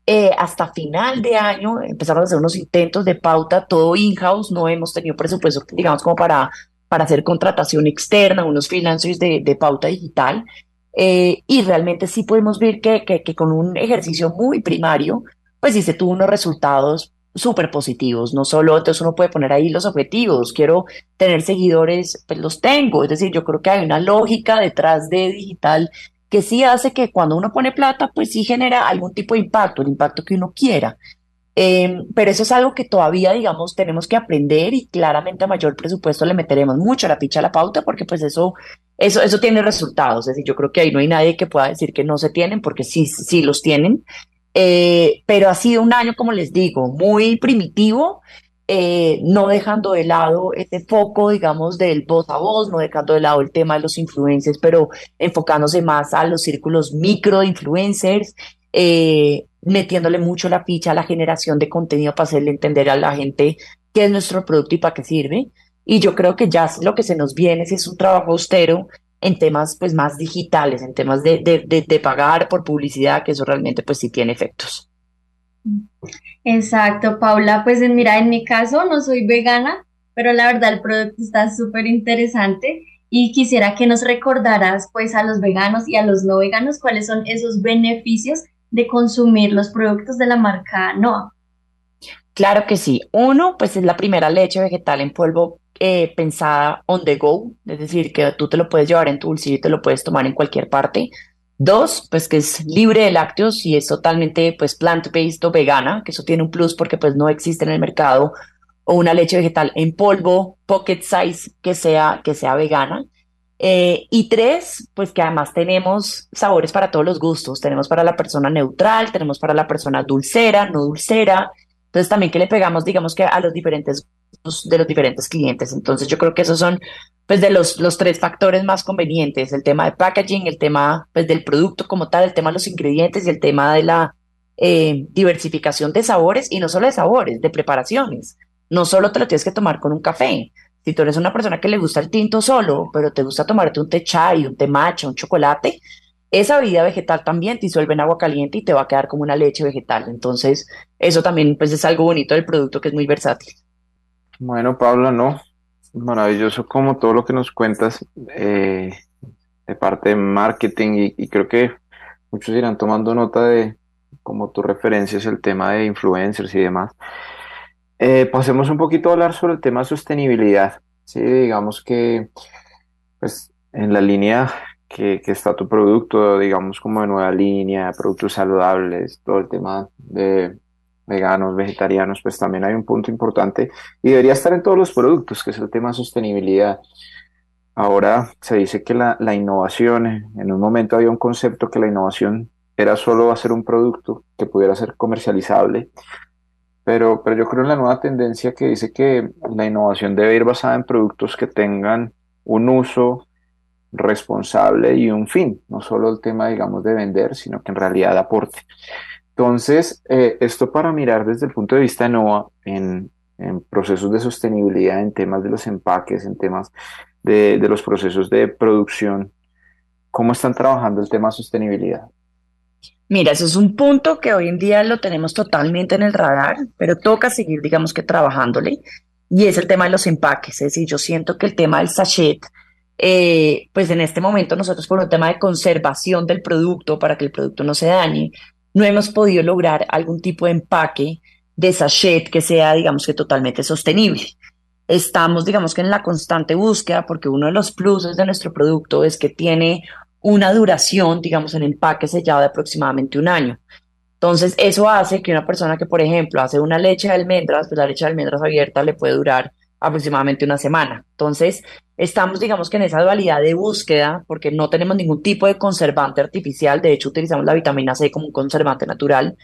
eh, hasta final de año empezamos a hacer unos intentos de pauta, todo in-house, no hemos tenido presupuesto, digamos, como para, para hacer contratación externa, unos freelancers de, de pauta digital. Eh, y realmente sí podemos ver que, que, que, con un ejercicio muy primario, pues sí se tuvo unos resultados súper positivos. No solo, entonces uno puede poner ahí los objetivos, quiero tener seguidores, pues los tengo. Es decir, yo creo que hay una lógica detrás de digital que sí hace que cuando uno pone plata, pues sí genera algún tipo de impacto, el impacto que uno quiera. Eh, pero eso es algo que todavía, digamos, tenemos que aprender y claramente a mayor presupuesto le meteremos mucho la picha a la pauta porque pues eso eso, eso tiene resultados. Es decir, yo creo que ahí no hay nadie que pueda decir que no se tienen, porque sí, sí los tienen. Eh, pero ha sido un año, como les digo, muy primitivo, eh, no dejando de lado este foco, digamos, del voz a voz, no dejando de lado el tema de los influencers, pero enfocándose más a los círculos micro de influencers, eh, metiéndole mucho la ficha a la generación de contenido para hacerle entender a la gente qué es nuestro producto y para qué sirve. Y yo creo que ya lo que se nos viene es un trabajo austero en temas pues más digitales, en temas de, de, de, pagar por publicidad, que eso realmente pues sí tiene efectos. Exacto, Paula. Pues mira, en mi caso no soy vegana, pero la verdad el producto está súper interesante y quisiera que nos recordaras pues a los veganos y a los no veganos cuáles son esos beneficios de consumir los productos de la marca Noa. Claro que sí. Uno, pues es la primera leche vegetal en polvo eh, pensada on the go, es decir, que tú te lo puedes llevar en tu bolsillo y te lo puedes tomar en cualquier parte. Dos, pues que es libre de lácteos y es totalmente pues plant-based o vegana, que eso tiene un plus porque pues no existe en el mercado o una leche vegetal en polvo, pocket size, que sea, que sea vegana. Eh, y tres, pues que además tenemos sabores para todos los gustos. Tenemos para la persona neutral, tenemos para la persona dulcera, no dulcera, entonces también que le pegamos, digamos que a los diferentes de los diferentes clientes. Entonces yo creo que esos son pues de los, los tres factores más convenientes, el tema de packaging, el tema pues del producto como tal, el tema de los ingredientes y el tema de la eh, diversificación de sabores y no solo de sabores, de preparaciones. No solo te lo tienes que tomar con un café. Si tú eres una persona que le gusta el tinto solo, pero te gusta tomarte un té chai, un té un chocolate, esa bebida vegetal también te disuelve en agua caliente y te va a quedar como una leche vegetal. Entonces, eso también pues, es algo bonito del producto que es muy versátil. Bueno, Pablo, no. Maravilloso como todo lo que nos cuentas eh, de parte de marketing y, creo que muchos irán tomando nota de como tu referencia es el tema de influencers y demás. Eh, pasemos un poquito a hablar sobre el tema de sostenibilidad. Sí, digamos que pues en la línea que, está tu producto, digamos, como de nueva línea, productos saludables, todo el tema de veganos, vegetarianos, pues también hay un punto importante y debería estar en todos los productos, que es el tema de sostenibilidad. Ahora se dice que la, la innovación, en un momento había un concepto que la innovación era solo hacer un producto que pudiera ser comercializable, pero, pero yo creo en la nueva tendencia que dice que la innovación debe ir basada en productos que tengan un uso responsable y un fin, no solo el tema, digamos, de vender, sino que en realidad aporte. Entonces, eh, esto para mirar desde el punto de vista de NOVA en, en, procesos de sostenibilidad, en temas de los empaques, en temas de, de los procesos de producción, ¿cómo están trabajando el tema de sostenibilidad? Mira, eso es un punto que hoy en día lo tenemos totalmente en el radar, pero toca seguir, digamos que trabajándole, y es el tema de los empaques. Es decir, yo siento que el tema del sachet, eh, pues en este momento nosotros por un tema de conservación del producto, para que el producto no se dañe, no hemos podido lograr algún tipo de empaque de sachet que sea, digamos que totalmente sostenible. Estamos, digamos que en la constante búsqueda, porque uno de los pluses de nuestro producto es que tiene una duración, digamos, en empaque sellado de aproximadamente un año. Entonces, eso hace que una persona que, por ejemplo, hace una leche de almendras, pues la leche de almendras abierta le puede durar aproximadamente una semana. Entonces, estamos, digamos que en esa dualidad de búsqueda, porque no tenemos ningún tipo de conservante artificial, de hecho utilizamos la vitamina C como un conservante natural,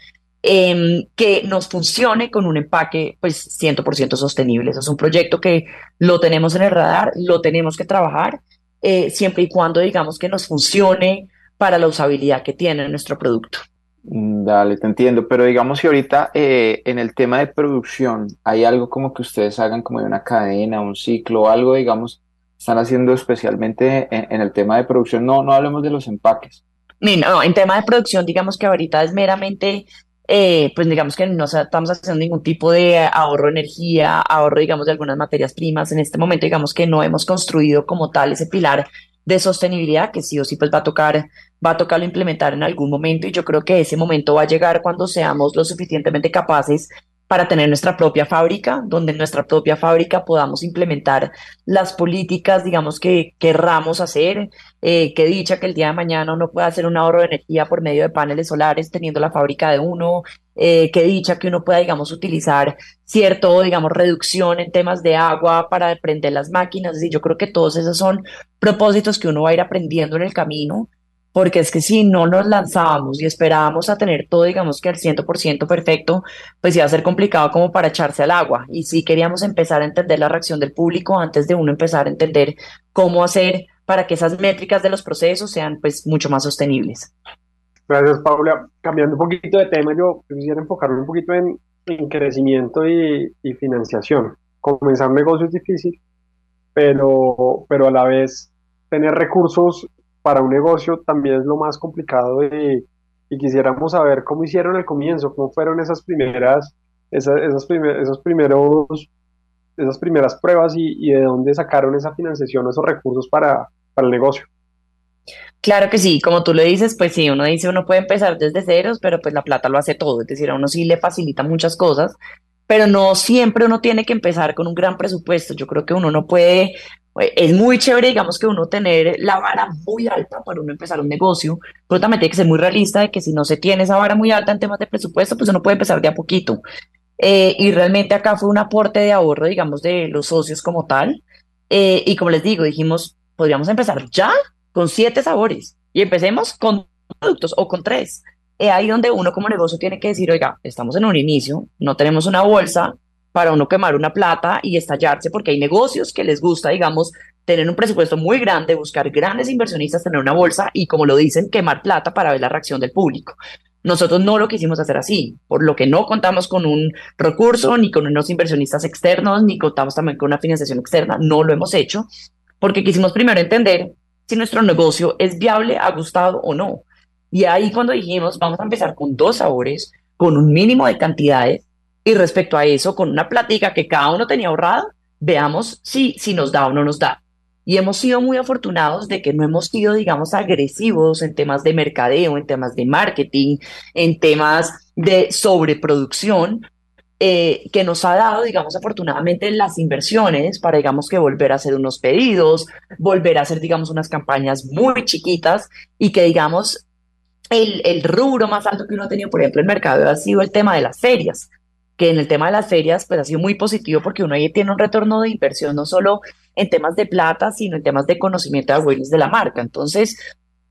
em, que nos funcione con un empaque pues 100% sostenible. Eso es un proyecto que lo tenemos en el radar, lo tenemos que trabajar, eh, siempre y cuando digamos que nos funcione para la usabilidad que tiene nuestro producto. Mm, dale, te entiendo, pero digamos que ahorita eh, en el tema de producción hay algo como que ustedes hagan como de una cadena, un ciclo, algo, digamos, están haciendo especialmente en, el tema de producción. No, no hablemos de los empaques. No, en tema de producción, digamos que ahorita es meramente, eh, pues digamos que no estamos haciendo ningún tipo de ahorro de energía, ahorro, digamos, de algunas materias primas. En este momento, digamos que no hemos construido como tal ese pilar de sostenibilidad que sí o sí pues va a tocar va a tocarlo implementar en algún momento y yo creo que ese momento va a llegar cuando seamos lo suficientemente capaces para tener nuestra propia fábrica, donde en nuestra propia fábrica podamos implementar las políticas, digamos, que querramos hacer, eh, que dicha que el día de mañana uno pueda hacer un ahorro de energía por medio de paneles solares teniendo la fábrica de uno, eh, que dicha que uno pueda, digamos, utilizar cierto, digamos, reducción en temas de agua para prender las máquinas, y yo creo que todos esos son propósitos que uno va a ir aprendiendo en el camino porque es que si no nos lanzábamos y esperábamos a tener todo, digamos que al 100% perfecto, pues iba a ser complicado como para echarse al agua. Y sí queríamos empezar a entender la reacción del público antes de uno empezar a entender cómo hacer para que esas métricas de los procesos sean pues mucho más sostenibles. Gracias, Paula. Cambiando un poquito de tema, yo quisiera enfocarme un poquito en, crecimiento y, y, financiación. Comenzar un negocio es difícil, pero, pero a la vez tener recursos para un negocio también es lo más complicado y, quisiéramos saber cómo hicieron el comienzo, cómo fueron esas primeras, esas, esos, primeros, esas primeras pruebas y, de dónde sacaron esa financiación, esos recursos para, para el negocio. Claro que sí, como tú lo dices, pues sí, uno dice uno puede empezar desde ceros, pero pues la plata lo hace todo, es decir, a uno sí le facilita muchas cosas, pero no siempre uno tiene que empezar con un gran presupuesto. Yo creo que uno no puede es muy chévere, digamos, que uno tener la vara muy alta para uno empezar un negocio, pero también tiene que ser muy realista de que si no se tiene esa vara muy alta en temas de presupuesto, pues uno puede empezar de a poquito. Eh, y realmente acá fue un aporte de ahorro, digamos, de los socios como tal. Eh, y como les digo, dijimos, podríamos empezar ya con siete sabores y empecemos con productos o con tres. Es ahí donde uno como negocio tiene que decir, oiga, estamos en un inicio, no tenemos una bolsa, para uno quemar una plata y estallarse, porque hay negocios que les gusta, digamos, tener un presupuesto muy grande, buscar grandes inversionistas, tener una bolsa y, como lo dicen, quemar plata para ver la reacción del público. Nosotros no lo quisimos hacer así, por lo que no contamos con un recurso, ni con unos inversionistas externos, ni contamos también con una financiación externa, no lo hemos hecho, porque quisimos primero entender si nuestro negocio es viable, ha gustado o no. Y ahí cuando dijimos, vamos a empezar con dos sabores, con un mínimo de cantidades, y respecto a eso, con una plática que cada uno tenía ahorrada, veamos si, si nos da o no nos da. Y hemos sido muy afortunados de que no hemos sido, digamos, agresivos en temas de mercadeo, en temas de marketing, en temas de sobreproducción, eh, que nos ha dado, digamos, afortunadamente las inversiones para, digamos, que volver a hacer unos pedidos, volver a hacer, digamos, unas campañas muy chiquitas y que, digamos, el, el rubro más alto que uno ha tenido, por ejemplo, el mercado ha sido el tema de las ferias que en el tema de las ferias pues ha sido muy positivo porque uno ahí tiene un retorno de inversión no solo en temas de plata, sino en temas de conocimiento de awareness de la marca. Entonces,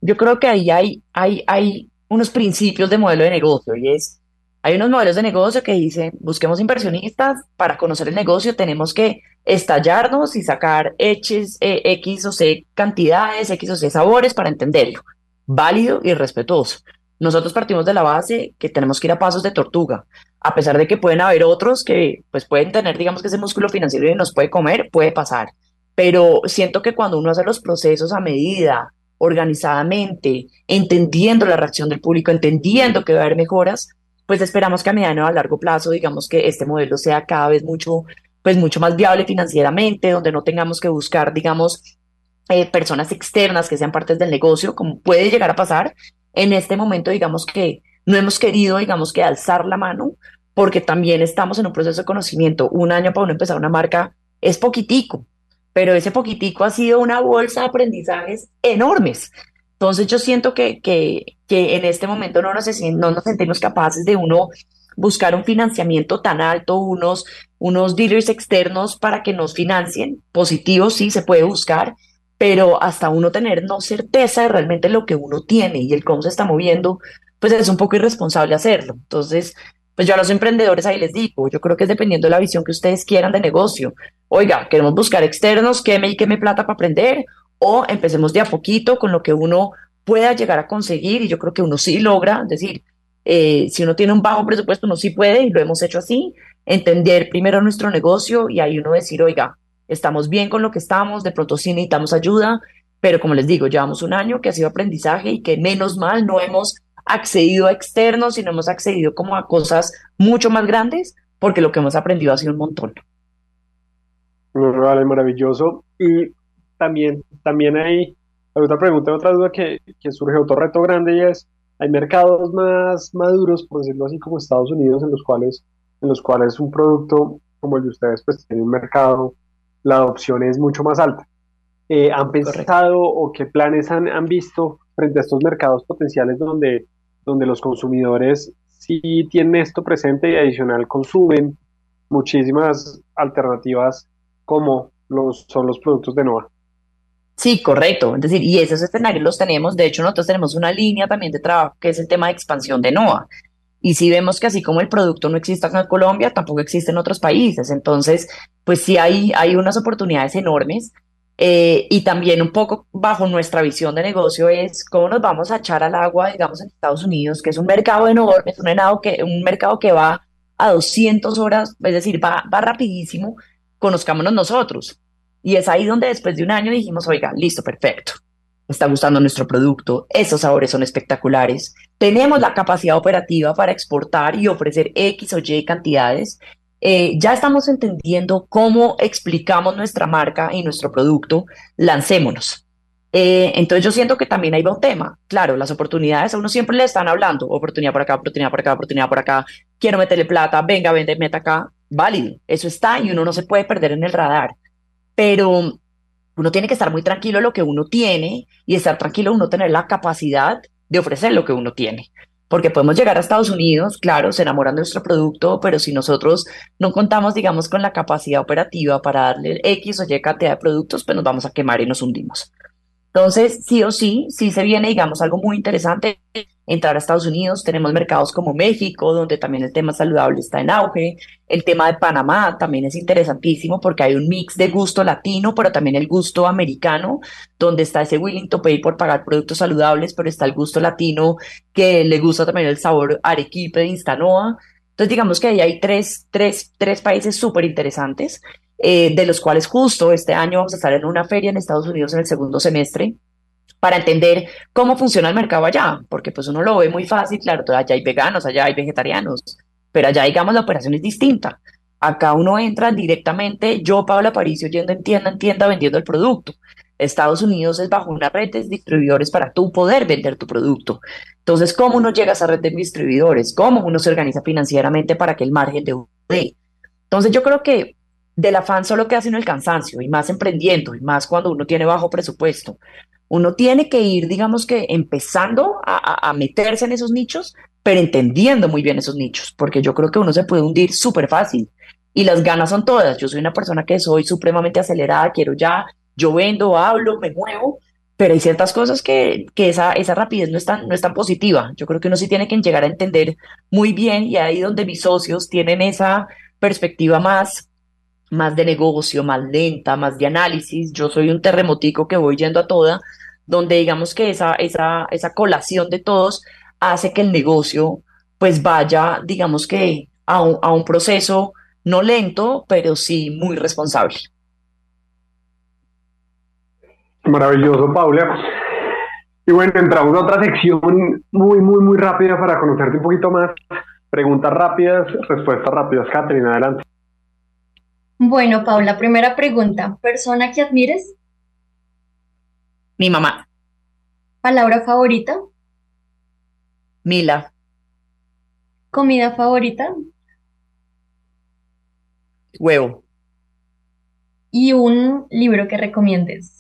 yo creo que ahí hay, hay, hay unos principios de modelo de negocio y es, hay unos modelos de negocio que dicen, busquemos inversionistas, para conocer el negocio tenemos que estallarnos y sacar X, eh, X o C cantidades, X o C sabores para entenderlo. Válido y respetuoso. Nosotros partimos de la base que tenemos que ir a pasos de tortuga, a pesar de que pueden haber otros que pues pueden tener, digamos que ese músculo financiero y nos puede comer, puede pasar. Pero siento que cuando uno hace los procesos a medida, organizadamente, entendiendo la reacción del público, entendiendo que va a haber mejoras, pues esperamos que a mediano a largo plazo, digamos que este modelo sea cada vez mucho, pues mucho más viable financieramente, donde no tengamos que buscar, digamos, eh, personas externas que sean partes del negocio, como puede llegar a pasar, en este momento, digamos que no hemos querido, digamos que alzar la mano, porque también estamos en un proceso de conocimiento. Un año para uno empezar una marca es poquitico, pero ese poquitico ha sido una bolsa de aprendizajes enormes. Entonces yo siento que, que, en este momento no nos, no nos sentimos capaces de uno buscar un financiamiento tan alto, unos, unos dealers externos para que nos financien. Positivo, sí, se puede buscar, pero hasta uno tener no certeza de realmente lo que uno tiene y el cómo se está moviendo, pues es un poco irresponsable hacerlo. Entonces, pues yo a los emprendedores ahí les digo, yo creo que es dependiendo de la visión que ustedes quieran de negocio. Oiga, queremos buscar externos, queme y queme plata para aprender, o empecemos de a poquito con lo que uno pueda llegar a conseguir, y yo creo que uno sí logra, es decir, eh, si uno tiene un bajo presupuesto, uno sí puede, y lo hemos hecho así, entender primero nuestro negocio y ahí uno decir, oiga, estamos bien con lo que estamos, de pronto sí necesitamos ayuda, pero como les digo, llevamos un año que ha sido aprendizaje y que menos mal no hemos accedido a externos, sino hemos accedido como a cosas mucho más grandes, porque lo que hemos aprendido ha sido un montón. Vale, maravilloso. Y también, también hay otra pregunta, otra duda que, que surge, otro reto grande y es, hay mercados más maduros, por decirlo así, como Estados Unidos, en los cuales, en los cuales un producto como el de ustedes, pues tiene un mercado, la adopción es mucho más alta. Eh, ¿Han pensado o qué planes han, han, visto frente a estos mercados potenciales donde, donde los consumidores sí tienen esto presente y adicional consumen muchísimas alternativas como los, son los productos de NOA? Sí, correcto. Es decir, y esos escenarios los tenemos. De hecho, nosotros tenemos una línea también de trabajo que es el tema de expansión de NOA. Y si vemos que así como el producto no existe acá en Colombia, tampoco existe en otros países. Entonces, pues sí hay, hay unas oportunidades enormes. Eh, y también un poco bajo nuestra visión de negocio es cómo nos vamos a echar al agua, digamos, en Estados Unidos, que es un mercado enorme, es un, que, un mercado que va a 200 horas, es decir, va, va rapidísimo, conozcámonos nosotros. Y es ahí donde después de un año dijimos, oiga, listo, perfecto. Está gustando nuestro producto, esos sabores son espectaculares. Tenemos la capacidad operativa para exportar y ofrecer X o Y cantidades. Eh, ya estamos entendiendo cómo explicamos nuestra marca y nuestro producto. Lancémonos. Eh, entonces yo siento que también hay un tema. Claro, las oportunidades a uno siempre le están hablando. Oportunidad por acá, oportunidad por acá, oportunidad por acá. Quiero meterle plata, venga, vende, meta acá. Válido. Eso está y uno no se puede perder en el radar pero uno tiene que estar muy tranquilo en lo que uno tiene y estar tranquilo uno tener la capacidad de ofrecer lo que uno tiene. Porque podemos llegar a Estados Unidos, claro, se enamoran de nuestro producto, pero si nosotros no contamos, digamos, con la capacidad operativa para darle X o Y cantidad de productos, pues nos vamos a quemar y nos hundimos. Entonces, sí o sí, sí se viene, digamos, algo muy interesante entrar a Estados Unidos. Tenemos mercados como México, donde también el tema saludable está en auge. El tema de Panamá también es interesantísimo porque hay un mix de gusto latino, pero también el gusto americano, donde está ese willing to pay por pagar productos saludables, pero está el gusto latino que le gusta también el sabor arequipe de Instanoa. Entonces, digamos que ahí hay tres, tres, tres países súper interesantes. Eh, de los cuales justo este año vamos a estar en una feria en Estados Unidos en el segundo semestre, para entender cómo funciona el mercado allá, porque pues uno lo ve muy fácil, claro, allá hay veganos, allá hay vegetarianos, pero allá digamos la operación es distinta. Acá uno entra directamente, yo, Pablo Aparicio, yendo en tienda en tienda vendiendo el producto. Estados Unidos es bajo una red de distribuidores para tú poder vender tu producto. Entonces, ¿cómo uno llega a esa red de distribuidores? ¿Cómo uno se organiza financieramente para que el margen de dé? Entonces, yo creo que del afán solo queda sino el cansancio, y más emprendiendo, y más cuando uno tiene bajo presupuesto. Uno tiene que ir, digamos que, empezando a, meterse en esos nichos, pero entendiendo muy bien esos nichos, porque yo creo que uno se puede hundir súper fácil y las ganas son todas. Yo soy una persona que soy supremamente acelerada, quiero ya, yo vendo, hablo, me muevo, pero hay ciertas cosas que, que esa, esa rapidez no es, tan, no positiva. Yo creo que uno sí tiene que llegar a entender muy bien y ahí donde mis socios tienen esa perspectiva más más de negocio, más lenta, más de análisis. Yo soy un terremotico que voy yendo a toda, donde digamos que esa, esa, esa colación de todos hace que el negocio pues vaya, digamos que a un, a un proceso no lento, pero sí muy responsable. Maravilloso, Paula. Y bueno, entramos a otra sección muy, muy, muy rápida para conocerte un poquito más. Preguntas rápidas, respuestas rápidas. Catherine, adelante. Bueno, Paula, primera pregunta. ¿Persona que admires? Mi mamá. ¿Palabra favorita? Mila. ¿Comida favorita? Huevo. ¿Y un libro que recomiendes?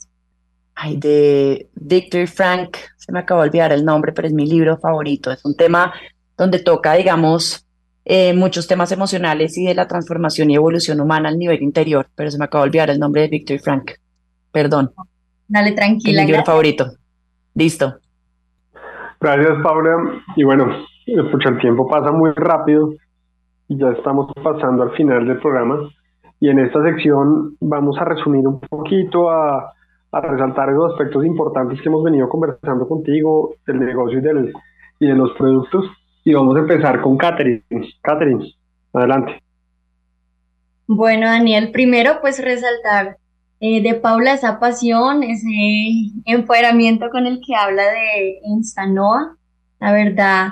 ay, de Victor Frank, se me acabó de olvidar el nombre, pero es mi libro favorito. Es un tema donde toca, digamos, eh, muchos temas emocionales y de la transformación y evolución humana al nivel interior, pero se me acabó de olvidar el nombre de Victor Frank. Perdón. Dale, tranquila. mi libro favorito. Listo. Gracias, Paula. Y bueno, el tiempo pasa muy rápido y ya estamos pasando al final del programa. Y en esta sección vamos a resumir un poquito, a, a resaltar esos aspectos importantes que hemos venido conversando contigo, del negocio y, del, y de los productos. Y vamos a empezar con Catherine. Catherine, adelante. Bueno, Daniel, primero pues resaltar eh, de Paula esa pasión, ese empoderamiento con el que habla de Instanoa. La verdad,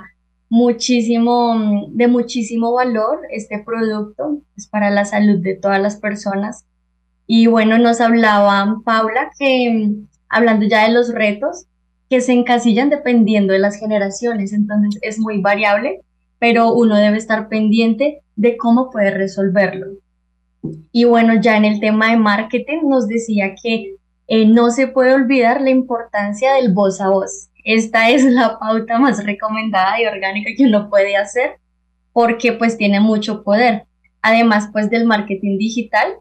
muchísimo, de muchísimo valor este producto, es para la salud de todas las personas. Y bueno, nos hablaba Paula que, hablando ya de los retos, que se encasillan dependiendo de las generaciones, entonces es muy variable, pero uno debe estar pendiente de cómo puede resolverlo. Y bueno, ya en el tema de marketing nos decía que eh, no se puede olvidar la importancia del voz a voz. Esta es la pauta más recomendada y orgánica que uno puede hacer porque pues tiene mucho poder. Además pues del marketing digital,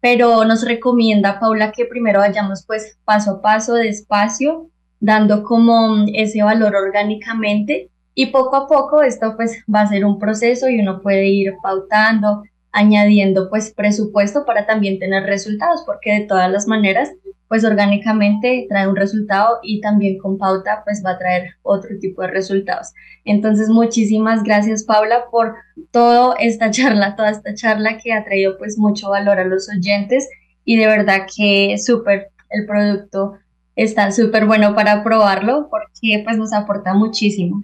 pero nos recomienda Paula que primero vayamos pues paso a paso, despacio, dando como ese valor orgánicamente y poco a poco esto pues va a ser un proceso y uno puede ir pautando, añadiendo pues presupuesto para también tener resultados, porque de todas las maneras pues orgánicamente trae un resultado y también con pauta pues va a traer otro tipo de resultados. Entonces muchísimas gracias Paula por toda esta (laughs) charla, toda esta charla que ha traído pues mucho valor a los oyentes y de verdad que súper el producto está súper bueno para probarlo porque pues nos aporta muchísimo.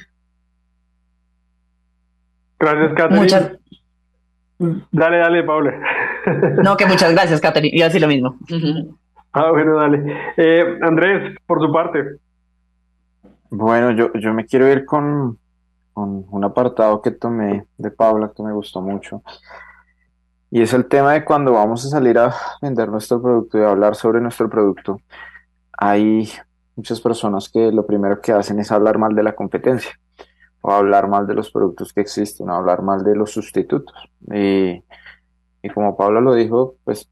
Gracias, Catherine. Dale, dale, Paula. No, que muchas gracias, Catherine. Yo así lo mismo. (laughs) Ah, bueno, dale. Eh, Andrés, por su parte. Bueno, yo, yo me quiero ir con, con un apartado que tomé de Paula que me gustó mucho. Y es el tema de cuando vamos a salir a vender nuestro producto y a hablar sobre nuestro producto. Hay muchas personas que lo primero que hacen es hablar mal de la competencia o hablar mal de los productos que existen, o hablar mal de los sustitutos. Y, como Pablo lo dijo, pues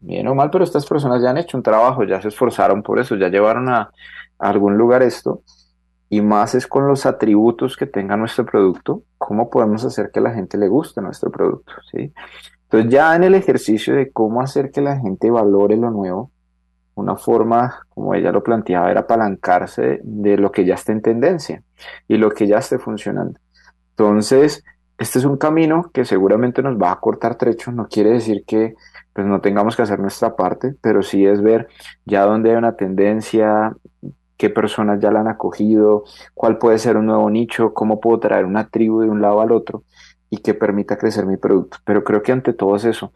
bien o mal, pero estas personas ya han hecho un trabajo, ya se esforzaron por eso, ya llevaron a, algún lugar esto, y más es con los atributos que tenga nuestro producto, cómo podemos hacer que la gente le guste nuestro producto. Entonces ya en el ejercicio de cómo hacer que la gente valore lo nuevo, una forma, como ella lo planteaba, era apalancarse de lo que ya está en tendencia y lo que ya esté funcionando. Entonces, este es un camino que seguramente nos va a cortar trecho, no quiere decir que pues no tengamos que hacer nuestra parte, pero sí es ver ya dónde hay una tendencia, qué personas ya la han acogido, cuál puede ser un nuevo nicho, cómo puedo traer una tribu de un lado al otro y que permita crecer mi producto. Pero creo que ante todo es eso,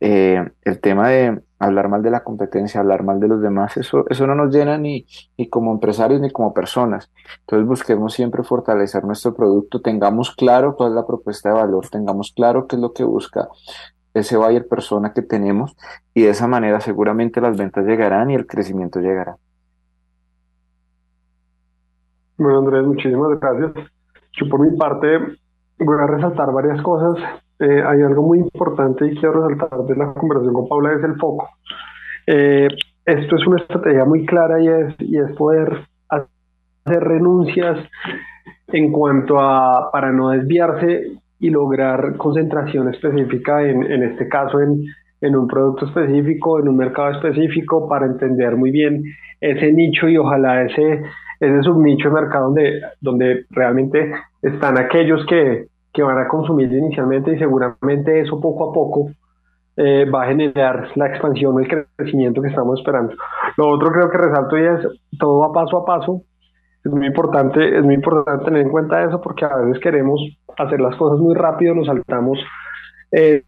eh, el tema de hablar mal de la competencia, hablar mal de los demás, eso, eso no nos llena ni, ni como empresarios ni como personas. Entonces busquemos siempre fortalecer nuestro producto, tengamos claro cuál es la propuesta de valor, tengamos claro qué es lo que busca ese buyer persona que tenemos y de esa manera seguramente las ventas llegarán y el crecimiento llegará. Bueno, Andrés, muchísimas gracias. Yo por mi parte voy a resaltar varias cosas eh, hay algo muy importante y quiero resaltar de la conversación con Paula, es el foco. Eh, esto es una estrategia muy clara y es, y es poder hacer renuncias en cuanto a, para no desviarse y lograr concentración específica, en, en este caso en, en un producto específico, en un mercado específico, para entender muy bien ese nicho y ojalá ese, ese subnicho de mercado donde, donde realmente están aquellos que, que van a consumir inicialmente y seguramente eso poco a poco eh, va a generar la expansión o el crecimiento que estamos esperando. Lo otro creo que resalto y es todo va paso a paso. Es muy importante, es muy importante tener en cuenta eso porque a veces queremos hacer las cosas muy rápido, nos saltamos eh,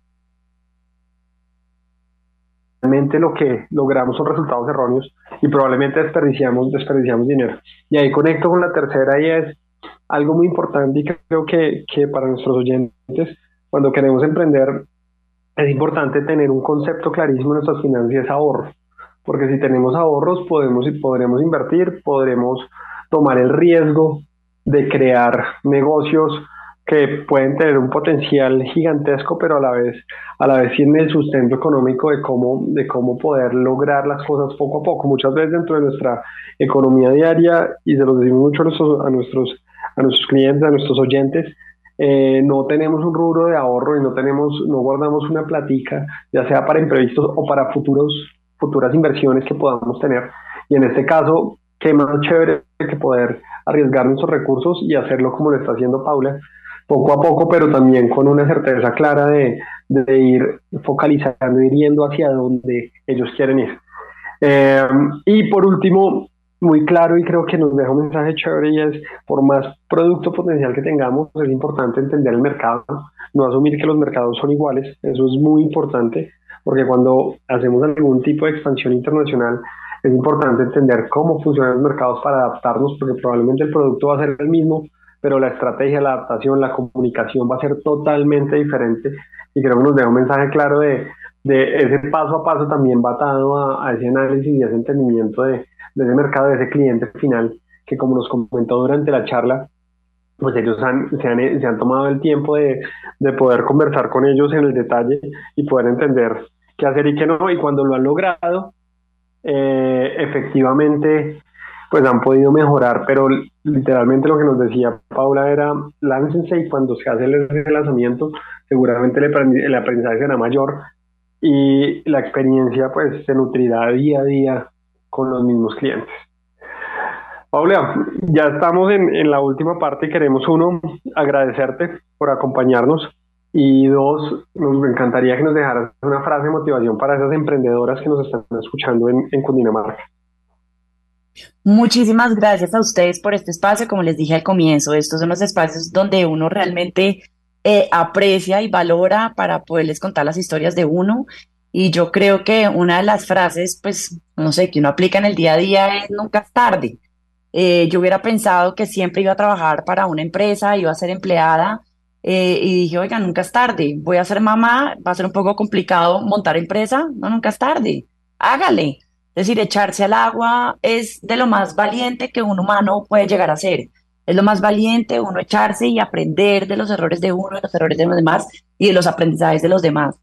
realmente lo que logramos son resultados erróneos y probablemente desperdiciamos, desperdiciamos dinero. Y ahí conecto con la tercera y es algo muy importante y creo que, que para nuestros oyentes, cuando queremos emprender, es importante tener un concepto clarísimo en nuestras finanzas y es ahorro. porque si tenemos ahorros podemos y podremos invertir, podremos tomar el riesgo de crear negocios que pueden tener un potencial gigantesco, pero a la vez, a la vez tienen el sustento económico de cómo, de cómo poder lograr las cosas poco a poco. Muchas veces dentro de nuestra economía diaria, y se lo decimos mucho a nuestros, a nuestros, a nuestros clientes, a nuestros oyentes, eh, no tenemos un rubro de ahorro y no tenemos, no guardamos una platica, ya sea para imprevistos o para futuros, futuras inversiones que podamos tener. Y en este caso, qué más chévere que poder arriesgar nuestros recursos y hacerlo como lo está haciendo Paula, poco a poco, pero también con una certeza clara de, de ir focalizando, ir yendo hacia donde ellos quieren ir. Eh, y por último, muy claro y creo que nos deja un mensaje chévere y es, por más producto potencial que tengamos, es importante entender el mercado, no asumir que los mercados son iguales, eso es muy importante, porque cuando hacemos algún tipo de expansión internacional, es importante entender cómo funcionan los mercados para adaptarnos, porque probablemente el producto va a ser el mismo, pero la estrategia, la adaptación, la comunicación va a ser totalmente diferente y creo que nos deja un mensaje claro de, de ese paso a paso también va atado a, a ese análisis y ese entendimiento de, de, ese mercado, de ese cliente final, que como nos comentó durante la charla, pues ellos han, se, han, se han tomado el tiempo de, de poder conversar con ellos en el detalle y poder entender qué hacer y qué no, y cuando lo han logrado, eh, efectivamente pues han podido mejorar, pero literalmente lo que nos decía Paula era, láncense y cuando se hace el lanzamiento, seguramente el aprendizaje será mayor y la experiencia pues se nutrirá día a día con los mismos clientes. Paula, ya estamos en, en la última parte y queremos uno, agradecerte por acompañarnos y dos, nos encantaría que nos dejaras una frase de motivación para esas emprendedoras que nos están escuchando en, en Cundinamarca. Muchísimas gracias a ustedes por este espacio. Como les dije al comienzo, estos son los espacios donde uno realmente eh, aprecia y valora para poderles contar las historias de uno. Y yo creo que una de las frases, pues, no sé, que uno aplica en el día a día es nunca es tarde. Eh, yo hubiera pensado que siempre iba a trabajar para una empresa, iba a ser empleada, eh, y dije, oiga, nunca es tarde, voy a ser mamá, va a ser un poco complicado montar empresa, no, nunca es tarde, hágale. Es decir, echarse al agua es de lo más valiente que un humano puede llegar a ser. Es lo más valiente uno echarse y aprender de los errores de uno, de los errores de los demás y de los aprendizajes de los demás.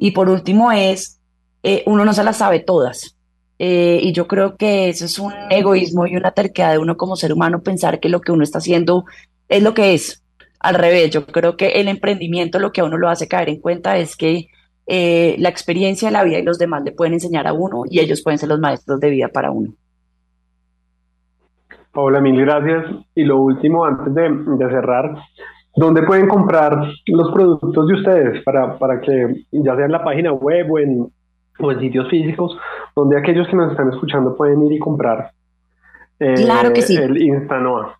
Y por último es, eh, uno no se las sabe todas. Eh, y yo creo que eso es un egoísmo y una terquedad de uno como ser humano pensar que lo que uno está haciendo es lo que es al revés, yo creo que el emprendimiento lo que a uno lo hace caer en cuenta es que eh, la experiencia de la vida y los demás le pueden enseñar a uno y ellos pueden ser los maestros de vida para uno. Paula, mil gracias. Y lo último, antes de, cerrar, ¿dónde pueden comprar los productos de ustedes para, para que ya sea en la página web o en, o en sitios físicos, donde aquellos que nos están escuchando pueden ir y comprar eh, claro que sí. el Instanoa?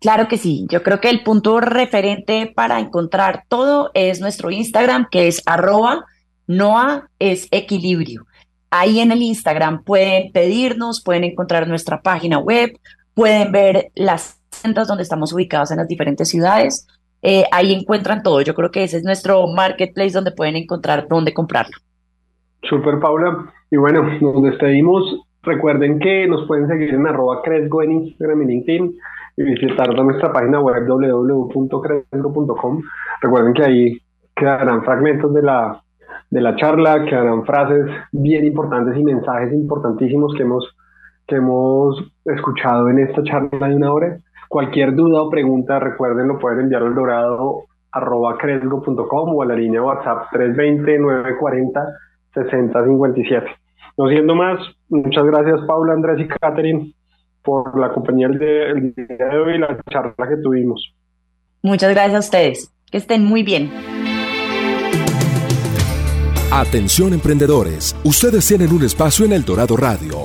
Claro que sí, yo creo que el punto referente para encontrar todo es nuestro Instagram, que es arroba Noa es equilibrio. Ahí en el Instagram pueden pedirnos, pueden encontrar nuestra página web, pueden ver las centros donde estamos ubicados en las diferentes ciudades. Eh, ahí encuentran todo. Yo creo que ese es nuestro marketplace donde pueden encontrar dónde comprarlo. Super, Paula. Y bueno, nos despedimos. Recuerden que nos pueden seguir en arroba Cresgo en Instagram y LinkedIn y visitar nuestra página web www.cresgo.com. Recuerden que ahí quedarán fragmentos de la, de la charla, quedarán frases bien importantes y mensajes importantísimos que hemos, que hemos escuchado en esta charla de una hora. Cualquier duda o pregunta, recuerden, lo pueden enviar al dorado arroba cresgo.com o a la línea WhatsApp 320-940-6057. No siendo más, muchas gracias Paula, Andrés y Catherine por la compañía del día de hoy y la charla que tuvimos. Muchas gracias a ustedes. Que estén muy bien. Atención emprendedores, ustedes tienen un espacio en El Dorado Radio.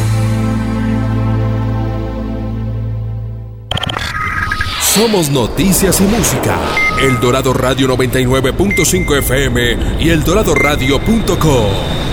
Somos noticias y música. El Dorado Radio 99.5 FM y eldoradoradio.com.